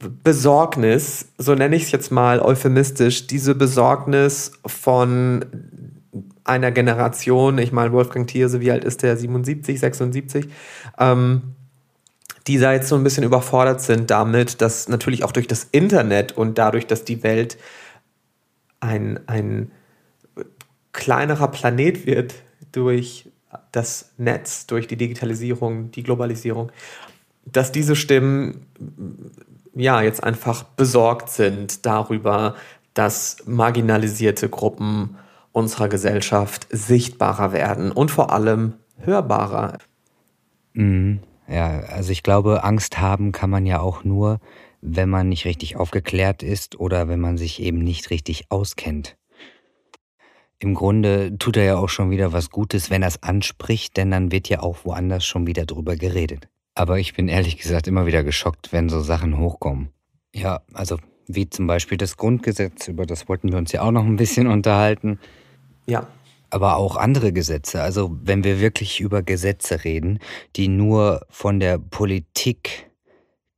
Besorgnis, so nenne ich es jetzt mal euphemistisch, diese Besorgnis von einer Generation, ich meine, Wolfgang Thierse, wie alt ist der? 77, 76? Ähm, die da jetzt so ein bisschen überfordert sind damit, dass natürlich auch durch das Internet und dadurch, dass die Welt ein, ein kleinerer Planet wird durch das Netz, durch die Digitalisierung, die Globalisierung, dass diese Stimmen ja jetzt einfach besorgt sind darüber, dass marginalisierte Gruppen unserer Gesellschaft sichtbarer werden und vor allem hörbarer. Mhm. Ja, also ich glaube, Angst haben kann man ja auch nur, wenn man nicht richtig aufgeklärt ist oder wenn man sich eben nicht richtig auskennt. Im Grunde tut er ja auch schon wieder was Gutes, wenn er es anspricht, denn dann wird ja auch woanders schon wieder drüber geredet. Aber ich bin ehrlich gesagt immer wieder geschockt, wenn so Sachen hochkommen. Ja, also wie zum Beispiel das Grundgesetz, über das wollten wir uns ja auch noch ein bisschen unterhalten. Ja. Aber auch andere Gesetze. Also wenn wir wirklich über Gesetze reden, die nur von der Politik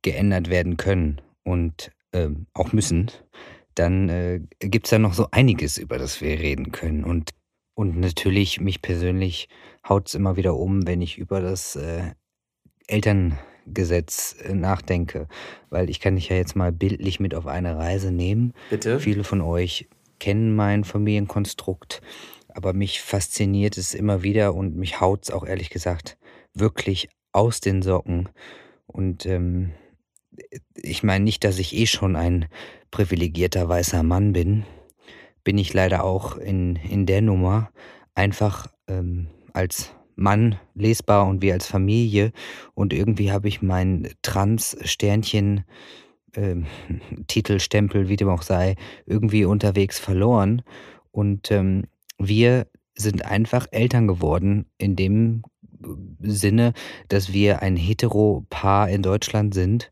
geändert werden können und äh, auch müssen, dann äh, gibt es da noch so einiges, über das wir reden können. Und, und natürlich, mich persönlich haut es immer wieder um, wenn ich über das äh, Elterngesetz äh, nachdenke. Weil ich kann dich ja jetzt mal bildlich mit auf eine Reise nehmen. Bitte. Viele von euch kennen mein Familienkonstrukt. Aber mich fasziniert es immer wieder und mich haut es auch ehrlich gesagt wirklich aus den Socken. Und ähm, ich meine nicht, dass ich eh schon ein privilegierter weißer Mann bin. Bin ich leider auch in, in der Nummer einfach ähm, als Mann lesbar und wir als Familie. Und irgendwie habe ich mein Trans-Sternchen, äh, Titel, Stempel, wie dem auch sei, irgendwie unterwegs verloren. Und ähm, wir sind einfach Eltern geworden in dem Sinne, dass wir ein Hetero-Paar in Deutschland sind.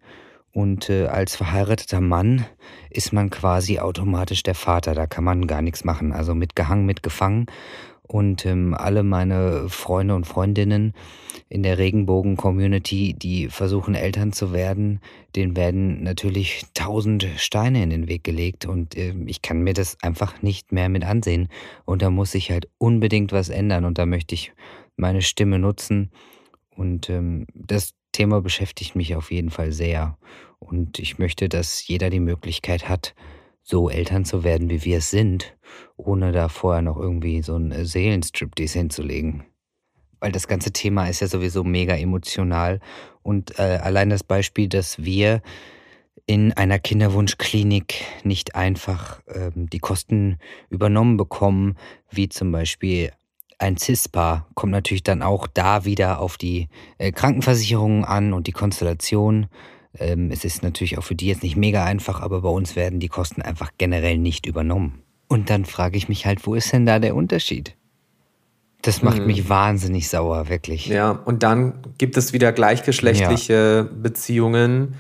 Und äh, als verheirateter Mann ist man quasi automatisch der Vater. Da kann man gar nichts machen. Also mitgehangen, mitgefangen. Und ähm, alle meine Freunde und Freundinnen in der Regenbogen-Community, die versuchen Eltern zu werden, denen werden natürlich tausend Steine in den Weg gelegt. Und äh, ich kann mir das einfach nicht mehr mit ansehen. Und da muss sich halt unbedingt was ändern. Und da möchte ich meine Stimme nutzen. Und ähm, das Thema beschäftigt mich auf jeden Fall sehr. Und ich möchte, dass jeder die Möglichkeit hat, so Eltern zu werden, wie wir es sind, ohne da vorher noch irgendwie so einen Seelenstriptease hinzulegen. Weil das ganze Thema ist ja sowieso mega emotional. Und äh, allein das Beispiel, dass wir in einer Kinderwunschklinik nicht einfach ähm, die Kosten übernommen bekommen, wie zum Beispiel ein CISPA, kommt natürlich dann auch da wieder auf die äh, Krankenversicherungen an und die Konstellation. Ähm, es ist natürlich auch für die jetzt nicht mega einfach, aber bei uns werden die Kosten einfach generell nicht übernommen. Und dann frage ich mich halt, wo ist denn da der Unterschied? Das macht mhm. mich wahnsinnig sauer, wirklich. Ja, und dann gibt es wieder gleichgeschlechtliche ja. Beziehungen,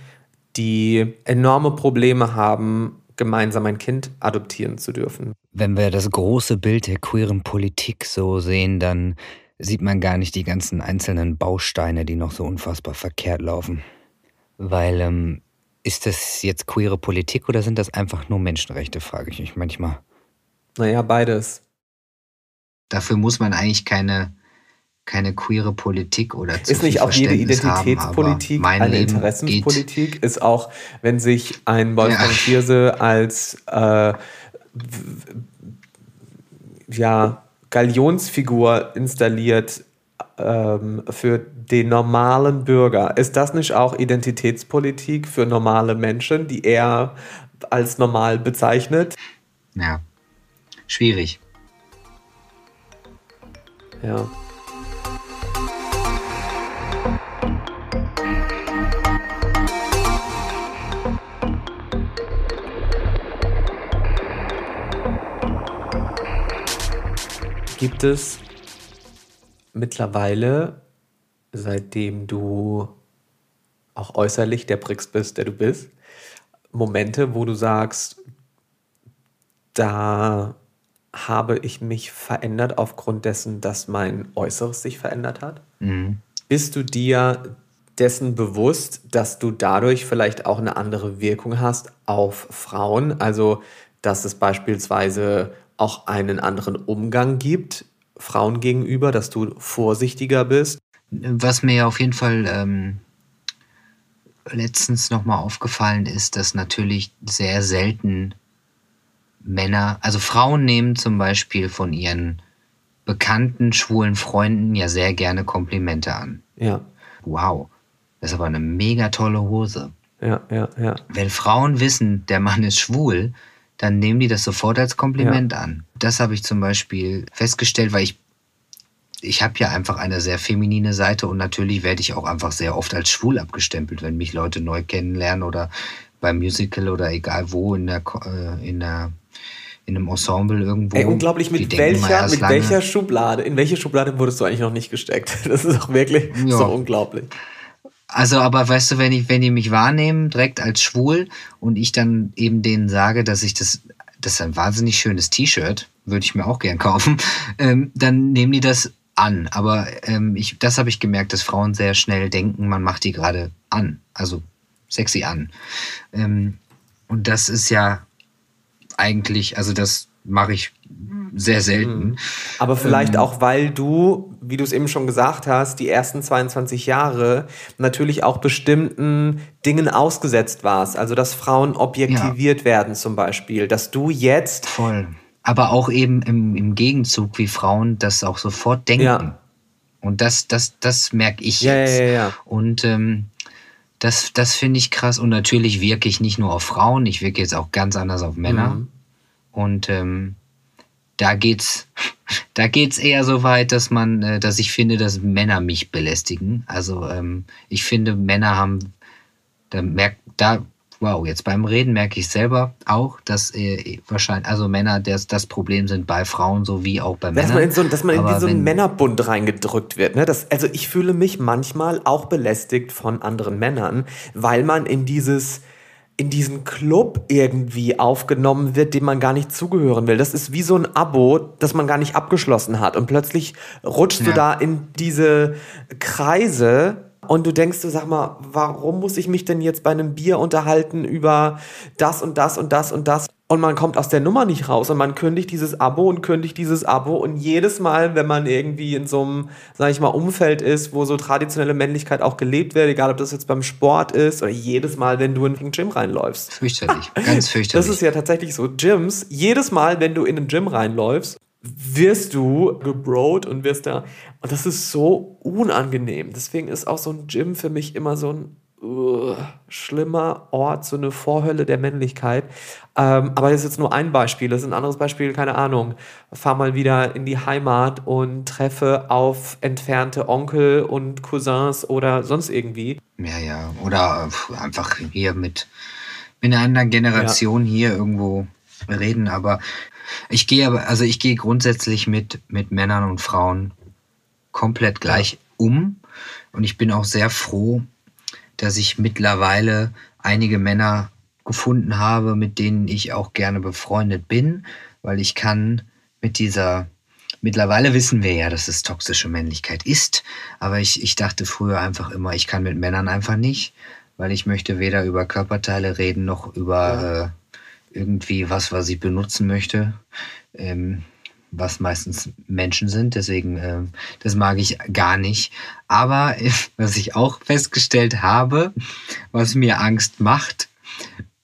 die enorme Probleme haben, gemeinsam ein Kind adoptieren zu dürfen. Wenn wir das große Bild der queeren Politik so sehen, dann sieht man gar nicht die ganzen einzelnen Bausteine, die noch so unfassbar verkehrt laufen. Weil, ähm, ist das jetzt queere Politik oder sind das einfach nur Menschenrechte, frage ich mich manchmal. Naja, beides. Dafür muss man eigentlich keine, keine queere Politik oder zu Ist nicht auch jede Identitätspolitik haben, eine Leben Interessenspolitik? Geht. Ist auch, wenn sich ein Wolfgang ja. als äh, ja, Galionsfigur installiert ähm, für den normalen Bürger. Ist das nicht auch Identitätspolitik für normale Menschen, die er als normal bezeichnet? Ja, schwierig. Ja. Gibt es mittlerweile, seitdem du auch äußerlich der Brix bist, der du bist, Momente, wo du sagst, da habe ich mich verändert aufgrund dessen, dass mein Äußeres sich verändert hat? Mhm. Bist du dir dessen bewusst, dass du dadurch vielleicht auch eine andere Wirkung hast auf Frauen? Also, dass es beispielsweise auch einen anderen Umgang gibt Frauen gegenüber, dass du vorsichtiger bist? Was mir auf jeden Fall ähm, letztens nochmal aufgefallen ist, dass natürlich sehr selten Männer, also Frauen nehmen zum Beispiel von ihren bekannten schwulen Freunden ja sehr gerne Komplimente an. Ja. Wow, das ist aber eine mega tolle Hose. Ja, ja, ja. Wenn Frauen wissen, der Mann ist schwul, dann nehmen die das sofort als Kompliment ja. an. Das habe ich zum Beispiel festgestellt, weil ich ich habe ja einfach eine sehr feminine Seite und natürlich werde ich auch einfach sehr oft als schwul abgestempelt, wenn mich Leute neu kennenlernen oder beim Musical oder egal wo in der äh, in der in einem Ensemble irgendwo. Ey, unglaublich, mit welcher, mit welcher Schublade, in welche Schublade wurdest du eigentlich noch nicht gesteckt? Das ist auch wirklich ja. so unglaublich. Also, aber weißt du, wenn ich, wenn die mich wahrnehmen, direkt als schwul und ich dann eben denen sage, dass ich das, das ist ein wahnsinnig schönes T-Shirt, würde ich mir auch gern kaufen, ähm, dann nehmen die das an. Aber ähm, ich, das habe ich gemerkt, dass Frauen sehr schnell denken, man macht die gerade an, also sexy an. Ähm, und das ist ja eigentlich, also das mache ich sehr selten. Mhm. Aber vielleicht ähm, auch, weil du, wie du es eben schon gesagt hast, die ersten 22 Jahre natürlich auch bestimmten Dingen ausgesetzt warst. Also, dass Frauen objektiviert ja. werden zum Beispiel. Dass du jetzt. Voll. Aber auch eben im, im Gegenzug, wie Frauen das auch sofort denken. Ja. Und das, das, das merke ich ja, jetzt. Ja, ja, ja. Und ähm, das, das finde ich krass. Und natürlich wirke ich nicht nur auf Frauen, ich wirke jetzt auch ganz anders auf Männer. Mhm. Und ähm, da geht's, da geht's eher so weit, dass man, äh, dass ich finde, dass Männer mich belästigen. Also ähm, ich finde, Männer haben, da merkt, da wow, jetzt beim Reden merke ich selber auch, dass äh, wahrscheinlich, also Männer das, das Problem sind bei Frauen sowie auch bei dass Männern. Man in so, dass man in so einen Männerbund reingedrückt wird. Ne? Das, also ich fühle mich manchmal auch belästigt von anderen Männern, weil man in dieses in diesen Club irgendwie aufgenommen wird, dem man gar nicht zugehören will. Das ist wie so ein Abo, das man gar nicht abgeschlossen hat. Und plötzlich rutschst ja. du da in diese Kreise, und du denkst, du sag mal, warum muss ich mich denn jetzt bei einem Bier unterhalten über das und das und das und das? Und man kommt aus der Nummer nicht raus und man kündigt dieses Abo und kündigt dieses Abo. Und jedes Mal, wenn man irgendwie in so einem, sag ich mal, Umfeld ist, wo so traditionelle Männlichkeit auch gelebt wird, egal ob das jetzt beim Sport ist oder jedes Mal, wenn du in ein Gym reinläufst. Fürchterlich, ganz fürchterlich. Das ist ja tatsächlich so. Gyms, jedes Mal, wenn du in ein Gym reinläufst, wirst du gebrot und wirst da. Und das ist so unangenehm. Deswegen ist auch so ein Gym für mich immer so ein uh, schlimmer Ort, so eine Vorhölle der Männlichkeit. Ähm, aber das ist jetzt nur ein Beispiel. Das ist ein anderes Beispiel, keine Ahnung. Fahr mal wieder in die Heimat und treffe auf entfernte Onkel und Cousins oder sonst irgendwie. Ja, ja. Oder einfach hier mit, mit einer anderen Generation ja. hier irgendwo reden. Aber ich gehe aber, also ich gehe grundsätzlich mit, mit Männern und Frauen komplett gleich um. Und ich bin auch sehr froh, dass ich mittlerweile einige Männer gefunden habe, mit denen ich auch gerne befreundet bin, weil ich kann mit dieser, mittlerweile wissen wir ja, dass es toxische Männlichkeit ist, aber ich, ich dachte früher einfach immer, ich kann mit Männern einfach nicht, weil ich möchte weder über Körperteile reden noch über ja. äh, irgendwie was, was ich benutzen möchte, ähm, was meistens Menschen sind. Deswegen, ähm, das mag ich gar nicht. Aber was ich auch festgestellt habe, was mir Angst macht,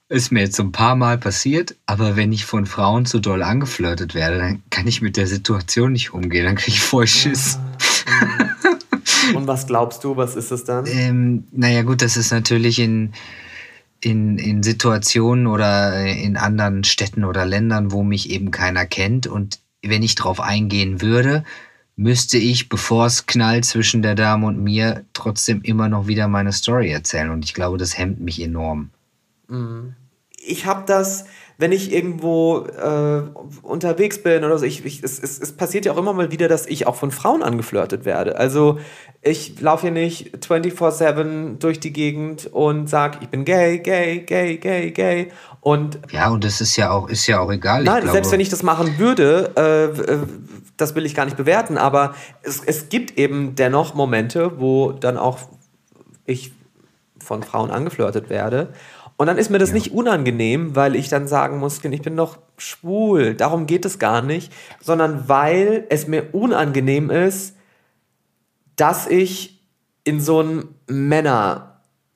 ist mir jetzt ein paar Mal passiert, aber wenn ich von Frauen zu doll angeflirtet werde, dann kann ich mit der Situation nicht umgehen, dann kriege ich voll Schiss. Und was glaubst du, was ist es dann? Ähm, naja gut, das ist natürlich in, in, in Situationen oder in anderen Städten oder Ländern, wo mich eben keiner kennt. Und wenn ich drauf eingehen würde, müsste ich, bevor es knallt zwischen der Dame und mir, trotzdem immer noch wieder meine Story erzählen. Und ich glaube, das hemmt mich enorm. Mhm. Ich habe das wenn ich irgendwo äh, unterwegs bin oder so, ich, ich, es, es, es passiert ja auch immer mal wieder, dass ich auch von Frauen angeflirtet werde. Also ich laufe hier nicht 24-7 durch die Gegend und sage, ich bin gay, gay, gay, gay, gay. Und ja, und das ist ja auch, ist ja auch egal. Nein, glaube, selbst wenn ich das machen würde, äh, das will ich gar nicht bewerten, aber es, es gibt eben dennoch Momente, wo dann auch ich von Frauen angeflirtet werde. Und dann ist mir das ja. nicht unangenehm, weil ich dann sagen muss, ich bin doch schwul. Darum geht es gar nicht, sondern weil es mir unangenehm ist, dass ich in so ein Männer-Ding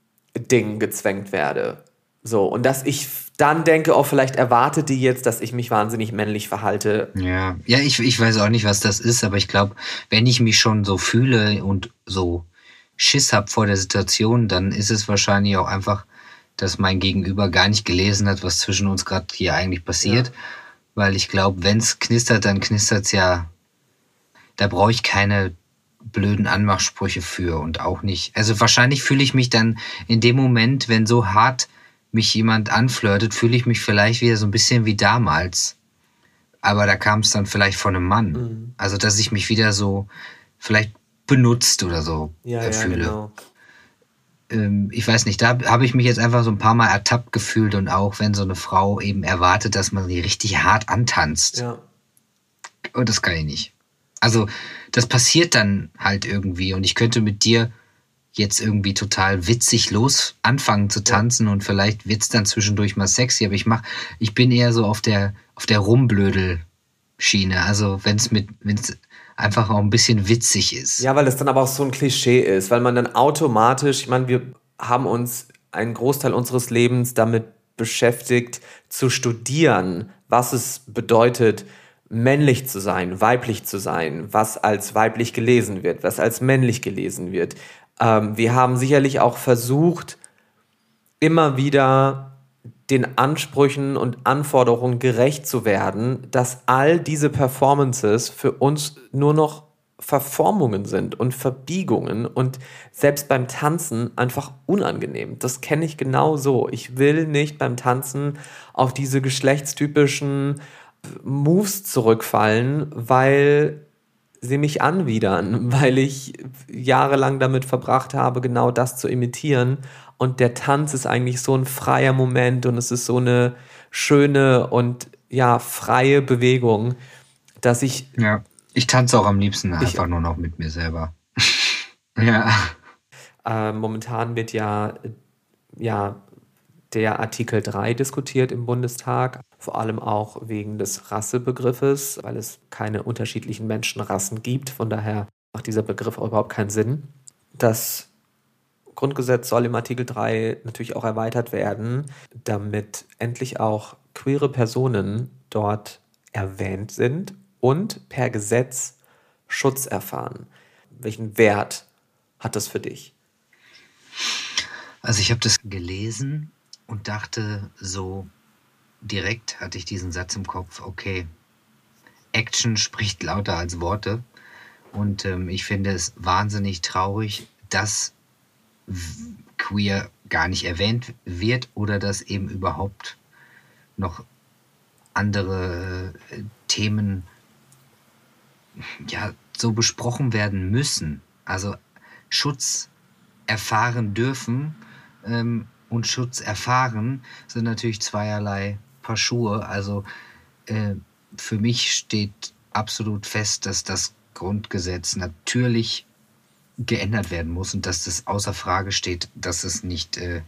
gezwängt werde. So, und dass ich dann denke, oh, vielleicht erwartet die jetzt, dass ich mich wahnsinnig männlich verhalte. Ja, ja, ich, ich weiß auch nicht, was das ist, aber ich glaube, wenn ich mich schon so fühle und so Schiss habe vor der Situation, dann ist es wahrscheinlich auch einfach dass mein Gegenüber gar nicht gelesen hat, was zwischen uns gerade hier eigentlich passiert. Ja. Weil ich glaube, wenn es knistert, dann knistert es ja. Da brauche ich keine blöden Anmachsprüche für und auch nicht. Also wahrscheinlich fühle ich mich dann in dem Moment, wenn so hart mich jemand anflirtet, fühle ich mich vielleicht wieder so ein bisschen wie damals. Aber da kam es dann vielleicht von einem Mann. Mhm. Also dass ich mich wieder so vielleicht benutzt oder so ja, äh, fühle. Ja, genau ich weiß nicht, da habe ich mich jetzt einfach so ein paar Mal ertappt gefühlt und auch wenn so eine Frau eben erwartet, dass man sie richtig hart antanzt. Ja. Und das kann ich nicht. Also, das passiert dann halt irgendwie und ich könnte mit dir jetzt irgendwie total witzig los anfangen zu tanzen ja. und vielleicht wird's dann zwischendurch mal sexy, aber ich mach, ich bin eher so auf der, auf der Rumblödel Schiene. Also wenn es mit, wenn es einfach auch ein bisschen witzig ist. Ja, weil es dann aber auch so ein Klischee ist, weil man dann automatisch, ich meine, wir haben uns einen Großteil unseres Lebens damit beschäftigt, zu studieren, was es bedeutet, männlich zu sein, weiblich zu sein, was als weiblich gelesen wird, was als männlich gelesen wird. Ähm, wir haben sicherlich auch versucht, immer wieder den Ansprüchen und Anforderungen gerecht zu werden, dass all diese Performances für uns nur noch Verformungen sind und Verbiegungen und selbst beim Tanzen einfach unangenehm. Das kenne ich genau so. Ich will nicht beim Tanzen auf diese geschlechtstypischen Moves zurückfallen, weil sie mich anwidern, weil ich jahrelang damit verbracht habe, genau das zu imitieren. Und der Tanz ist eigentlich so ein freier Moment und es ist so eine schöne und ja, freie Bewegung, dass ich. Ja, ich tanze auch am liebsten einfach nur noch mit mir selber. ja. Äh, momentan wird ja, ja der Artikel 3 diskutiert im Bundestag, vor allem auch wegen des Rassebegriffes, weil es keine unterschiedlichen Menschenrassen gibt. Von daher macht dieser Begriff auch überhaupt keinen Sinn. Das Grundgesetz soll im Artikel 3 natürlich auch erweitert werden, damit endlich auch queere Personen dort erwähnt sind und per Gesetz Schutz erfahren. Welchen Wert hat das für dich? Also ich habe das gelesen und dachte so direkt hatte ich diesen Satz im Kopf, okay, Action spricht lauter als Worte. Und ähm, ich finde es wahnsinnig traurig, dass queer gar nicht erwähnt wird oder dass eben überhaupt noch andere äh, Themen ja so besprochen werden müssen. Also Schutz erfahren dürfen ähm, und Schutz erfahren sind natürlich zweierlei Paar Schuhe. Also äh, für mich steht absolut fest, dass das Grundgesetz natürlich geändert werden muss und dass das außer Frage steht, dass es nicht, äh,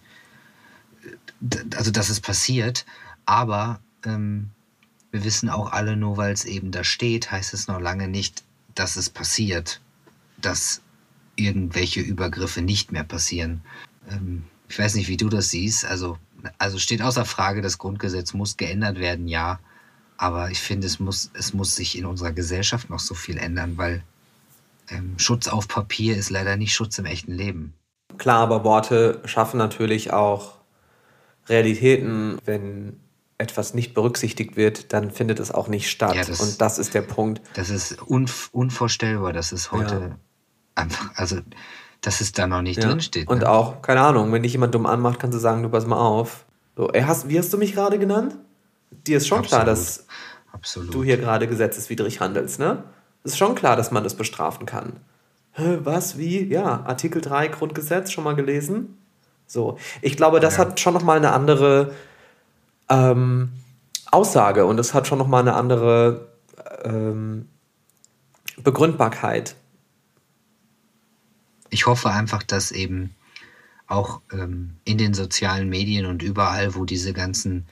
also dass es passiert. Aber ähm, wir wissen auch alle, nur weil es eben da steht, heißt es noch lange nicht, dass es passiert, dass irgendwelche Übergriffe nicht mehr passieren. Ähm, ich weiß nicht, wie du das siehst. Also, also steht außer Frage, das Grundgesetz muss geändert werden, ja. Aber ich finde, es muss, es muss sich in unserer Gesellschaft noch so viel ändern, weil ähm, Schutz auf Papier ist leider nicht Schutz im echten Leben. Klar, aber Worte schaffen natürlich auch Realitäten. Wenn etwas nicht berücksichtigt wird, dann findet es auch nicht statt. Ja, das, Und das ist der Punkt. Das ist unvorstellbar, dass es heute ja. einfach, also dass es da noch nicht ja. drin steht. Und ne? auch, keine Ahnung, wenn dich jemand dumm anmacht, kannst du sagen, du pass mal auf. So, ey, hast, wie hast du mich gerade genannt? Dir ist schon Absolut. klar, dass Absolut. du hier gerade gesetzeswidrig handelst, ne? Ist schon klar, dass man das bestrafen kann. Hä, was, wie? Ja, Artikel 3 Grundgesetz, schon mal gelesen? So, ich glaube, das ja. hat schon nochmal eine andere ähm, Aussage und es hat schon nochmal eine andere ähm, Begründbarkeit ich hoffe einfach, dass eben auch ähm, in den sozialen Medien und überall, wo diese ganzen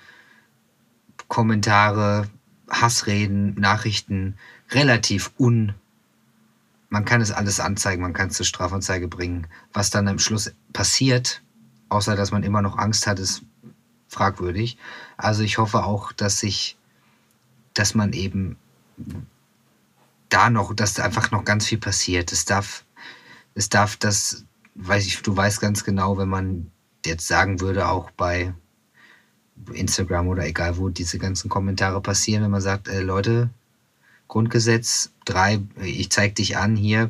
Kommentare, Hassreden, Nachrichten relativ un... Man kann es alles anzeigen, man kann es zur Strafanzeige bringen. Was dann am Schluss passiert, außer dass man immer noch Angst hat, ist fragwürdig. Also ich hoffe auch, dass sich, dass man eben da noch, dass da einfach noch ganz viel passiert. Es darf es darf das, weiß ich, du weißt ganz genau, wenn man jetzt sagen würde, auch bei Instagram oder egal wo diese ganzen Kommentare passieren, wenn man sagt, äh, Leute, Grundgesetz 3, ich zeig dich an hier,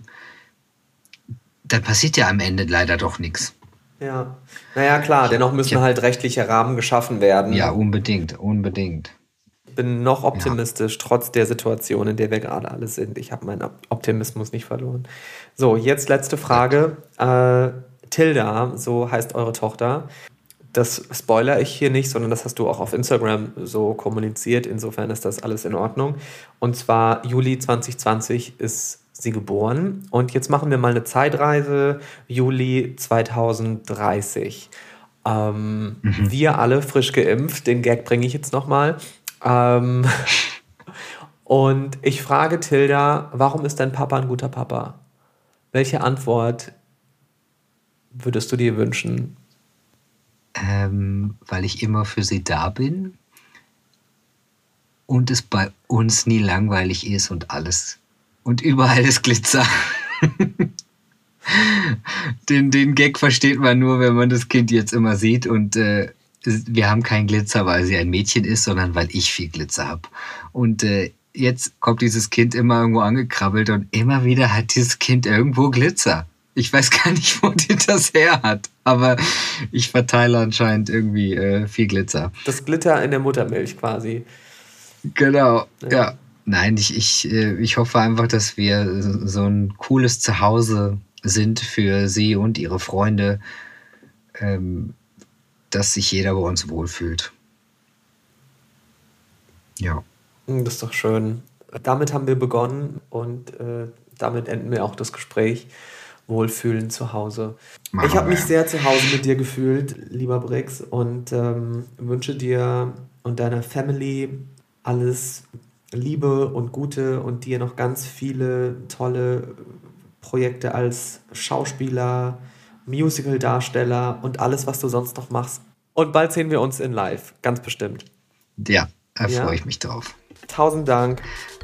dann passiert ja am Ende leider doch nichts. Ja, naja, klar, dennoch müssen hab, halt rechtliche Rahmen geschaffen werden. Ja, unbedingt, unbedingt. Ich bin noch optimistisch, ja. trotz der Situation, in der wir gerade alle sind. Ich habe meinen Optimismus nicht verloren. So, jetzt letzte Frage. Äh, Tilda, so heißt eure Tochter. Das spoiler ich hier nicht, sondern das hast du auch auf Instagram so kommuniziert. Insofern ist das alles in Ordnung. Und zwar Juli 2020 ist sie geboren. Und jetzt machen wir mal eine Zeitreise. Juli 2030. Ähm, mhm. Wir alle frisch geimpft. Den Gag bringe ich jetzt nochmal. Ähm, Und ich frage Tilda, warum ist dein Papa ein guter Papa? Welche Antwort würdest du dir wünschen? Ähm, weil ich immer für sie da bin und es bei uns nie langweilig ist und alles. Und überall ist Glitzer. den, den Gag versteht man nur, wenn man das Kind jetzt immer sieht. Und äh, wir haben keinen Glitzer, weil sie ein Mädchen ist, sondern weil ich viel Glitzer habe. Und äh, jetzt kommt dieses Kind immer irgendwo angekrabbelt und immer wieder hat dieses Kind irgendwo Glitzer. Ich weiß gar nicht, wo die das her hat, aber ich verteile anscheinend irgendwie äh, viel Glitzer. Das Glitter in der Muttermilch quasi. Genau, ja. ja. Nein, ich, ich, äh, ich hoffe einfach, dass wir so ein cooles Zuhause sind für sie und ihre Freunde, ähm, dass sich jeder bei uns wohlfühlt. Ja. Hm, das ist doch schön. Damit haben wir begonnen und äh, damit enden wir auch das Gespräch. Wohlfühlen zu Hause. Machen ich habe mich sehr zu Hause mit dir gefühlt, lieber Brix, und ähm, wünsche dir und deiner Family alles Liebe und Gute und dir noch ganz viele tolle Projekte als Schauspieler, Musical-Darsteller und alles, was du sonst noch machst. Und bald sehen wir uns in Live, ganz bestimmt. Ja, da ja? freue ich mich drauf. Tausend Dank.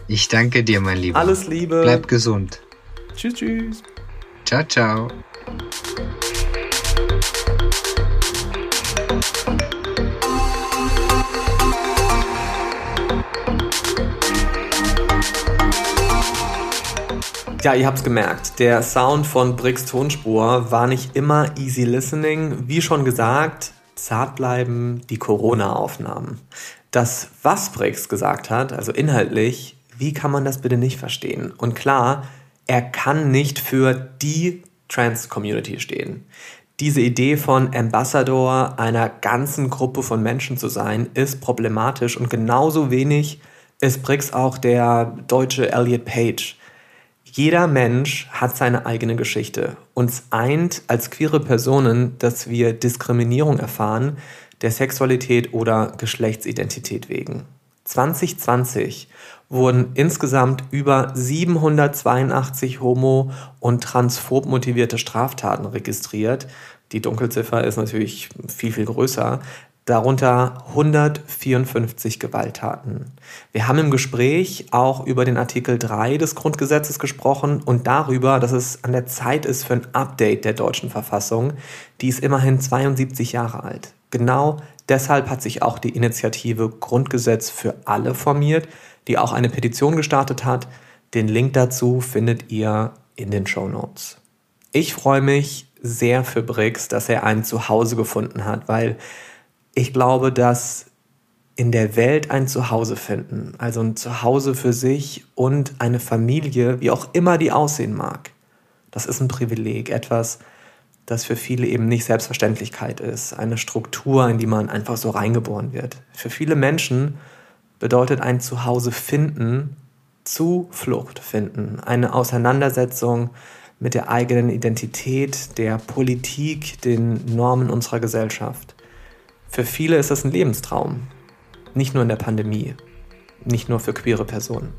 Ich danke dir, mein Lieber. Alles Liebe. Bleib gesund. Tschüss, tschüss. Ciao, ciao. Ja, ihr habt's gemerkt, der Sound von Bricks Tonspur war nicht immer easy listening. Wie schon gesagt, zart bleiben die Corona-Aufnahmen. Das, was Bricks gesagt hat, also inhaltlich, wie kann man das bitte nicht verstehen? Und klar, er kann nicht für die Trans-Community stehen. Diese Idee von Ambassador einer ganzen Gruppe von Menschen zu sein, ist problematisch und genauso wenig ist Briggs auch der deutsche Elliot Page. Jeder Mensch hat seine eigene Geschichte. Uns eint als queere Personen, dass wir Diskriminierung erfahren, der Sexualität oder Geschlechtsidentität wegen. 2020 wurden insgesamt über 782 homo- und transphob motivierte Straftaten registriert. Die Dunkelziffer ist natürlich viel, viel größer darunter 154 Gewalttaten. Wir haben im Gespräch auch über den Artikel 3 des Grundgesetzes gesprochen und darüber, dass es an der Zeit ist für ein Update der deutschen Verfassung. Die ist immerhin 72 Jahre alt. Genau deshalb hat sich auch die Initiative Grundgesetz für alle formiert, die auch eine Petition gestartet hat. Den Link dazu findet ihr in den Show Notes. Ich freue mich sehr für Briggs, dass er ein Zuhause gefunden hat, weil ich glaube, dass in der Welt ein Zuhause finden, also ein Zuhause für sich und eine Familie, wie auch immer die aussehen mag, das ist ein Privileg, etwas, das für viele eben nicht Selbstverständlichkeit ist, eine Struktur, in die man einfach so reingeboren wird. Für viele Menschen bedeutet ein Zuhause finden, Zuflucht finden, eine Auseinandersetzung mit der eigenen Identität, der Politik, den Normen unserer Gesellschaft. Für viele ist das ein Lebenstraum. Nicht nur in der Pandemie. Nicht nur für queere Personen.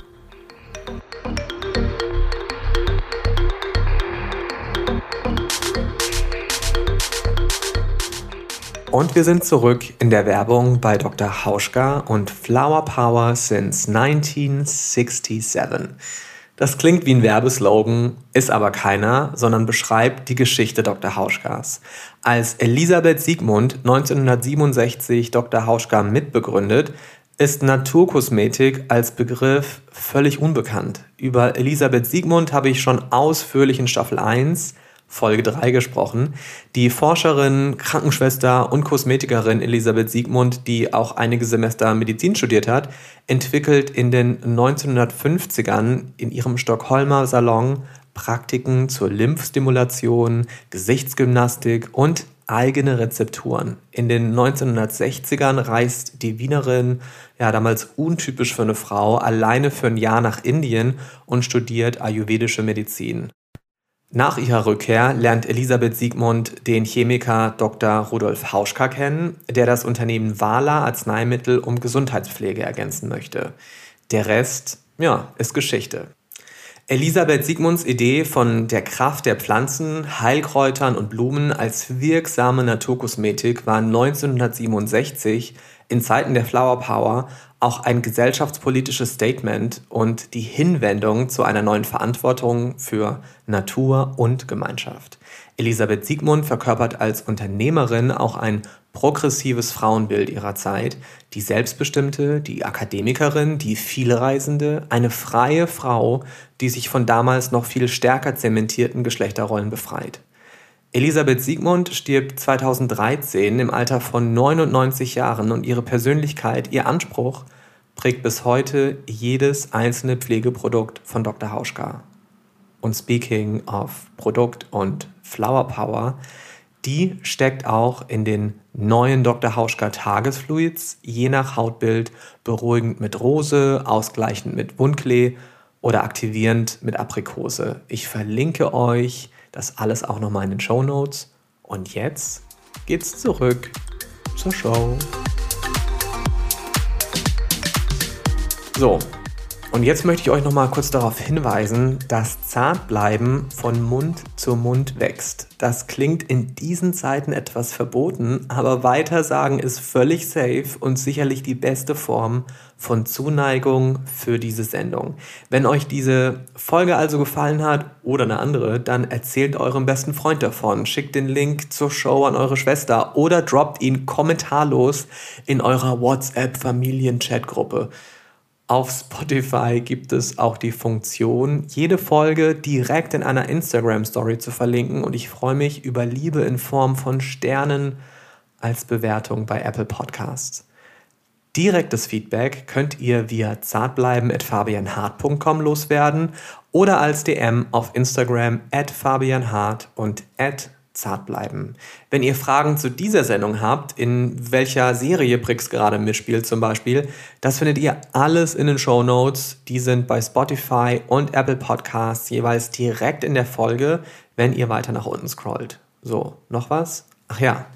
Und wir sind zurück in der Werbung bei Dr. Hauschka und Flower Power since 1967. Das klingt wie ein Werbeslogan, ist aber keiner, sondern beschreibt die Geschichte Dr. Hauschkas. Als Elisabeth Siegmund 1967 Dr. Hauschka mitbegründet, ist Naturkosmetik als Begriff völlig unbekannt. Über Elisabeth Siegmund habe ich schon ausführlich in Staffel 1 Folge 3 gesprochen. Die Forscherin, Krankenschwester und Kosmetikerin Elisabeth Siegmund, die auch einige Semester Medizin studiert hat, entwickelt in den 1950ern in ihrem Stockholmer Salon Praktiken zur Lymphstimulation, Gesichtsgymnastik und eigene Rezepturen. In den 1960ern reist die Wienerin, ja damals untypisch für eine Frau, alleine für ein Jahr nach Indien und studiert ayurvedische Medizin. Nach ihrer Rückkehr lernt Elisabeth Siegmund den Chemiker Dr. Rudolf Hauschka kennen, der das Unternehmen Wala Arzneimittel um Gesundheitspflege ergänzen möchte. Der Rest ja, ist Geschichte. Elisabeth Siegmunds Idee von der Kraft der Pflanzen, Heilkräutern und Blumen als wirksame Naturkosmetik war 1967 in Zeiten der Flower Power auch ein gesellschaftspolitisches Statement und die Hinwendung zu einer neuen Verantwortung für Natur und Gemeinschaft. Elisabeth Siegmund verkörpert als Unternehmerin auch ein progressives Frauenbild ihrer Zeit, die Selbstbestimmte, die Akademikerin, die Vielreisende, eine freie Frau, die sich von damals noch viel stärker zementierten Geschlechterrollen befreit. Elisabeth Siegmund stirbt 2013 im Alter von 99 Jahren und ihre Persönlichkeit, ihr Anspruch prägt bis heute jedes einzelne Pflegeprodukt von Dr. Hauschka. Und speaking of Produkt und Flower Power, die steckt auch in den neuen Dr. Hauschka Tagesfluids, je nach Hautbild beruhigend mit Rose, ausgleichend mit Wundklee oder aktivierend mit Aprikose. Ich verlinke euch das alles auch nochmal in den Show Notes. Und jetzt geht's zurück zur Show. So, und jetzt möchte ich euch noch mal kurz darauf hinweisen, dass Zartbleiben von Mund zu Mund wächst. Das klingt in diesen Zeiten etwas verboten, aber weitersagen ist völlig safe und sicherlich die beste Form von Zuneigung für diese Sendung. Wenn euch diese Folge also gefallen hat oder eine andere, dann erzählt eurem besten Freund davon, schickt den Link zur Show an eure Schwester oder droppt ihn kommentarlos in eurer WhatsApp-Familien-Chat-Gruppe. Auf Spotify gibt es auch die Funktion, jede Folge direkt in einer Instagram-Story zu verlinken und ich freue mich über Liebe in Form von Sternen als Bewertung bei Apple Podcasts. Direktes Feedback könnt ihr via zartbleiben.fabianhart.com loswerden oder als DM auf Instagram at fabianhart und at zart bleiben. Wenn ihr Fragen zu dieser Sendung habt, in welcher Serie Brix gerade mitspielt zum Beispiel, das findet ihr alles in den Show Notes. Die sind bei Spotify und Apple Podcasts jeweils direkt in der Folge, wenn ihr weiter nach unten scrollt. So, noch was? Ach ja.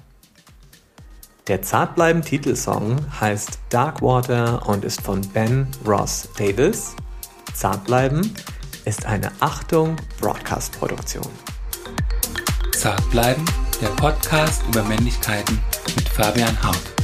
Der Zartbleiben-Titelsong heißt Darkwater und ist von Ben Ross Davis. Zartbleiben ist eine Achtung Broadcast-Produktion. Zart bleiben, der Podcast über Männlichkeiten mit Fabian Haut.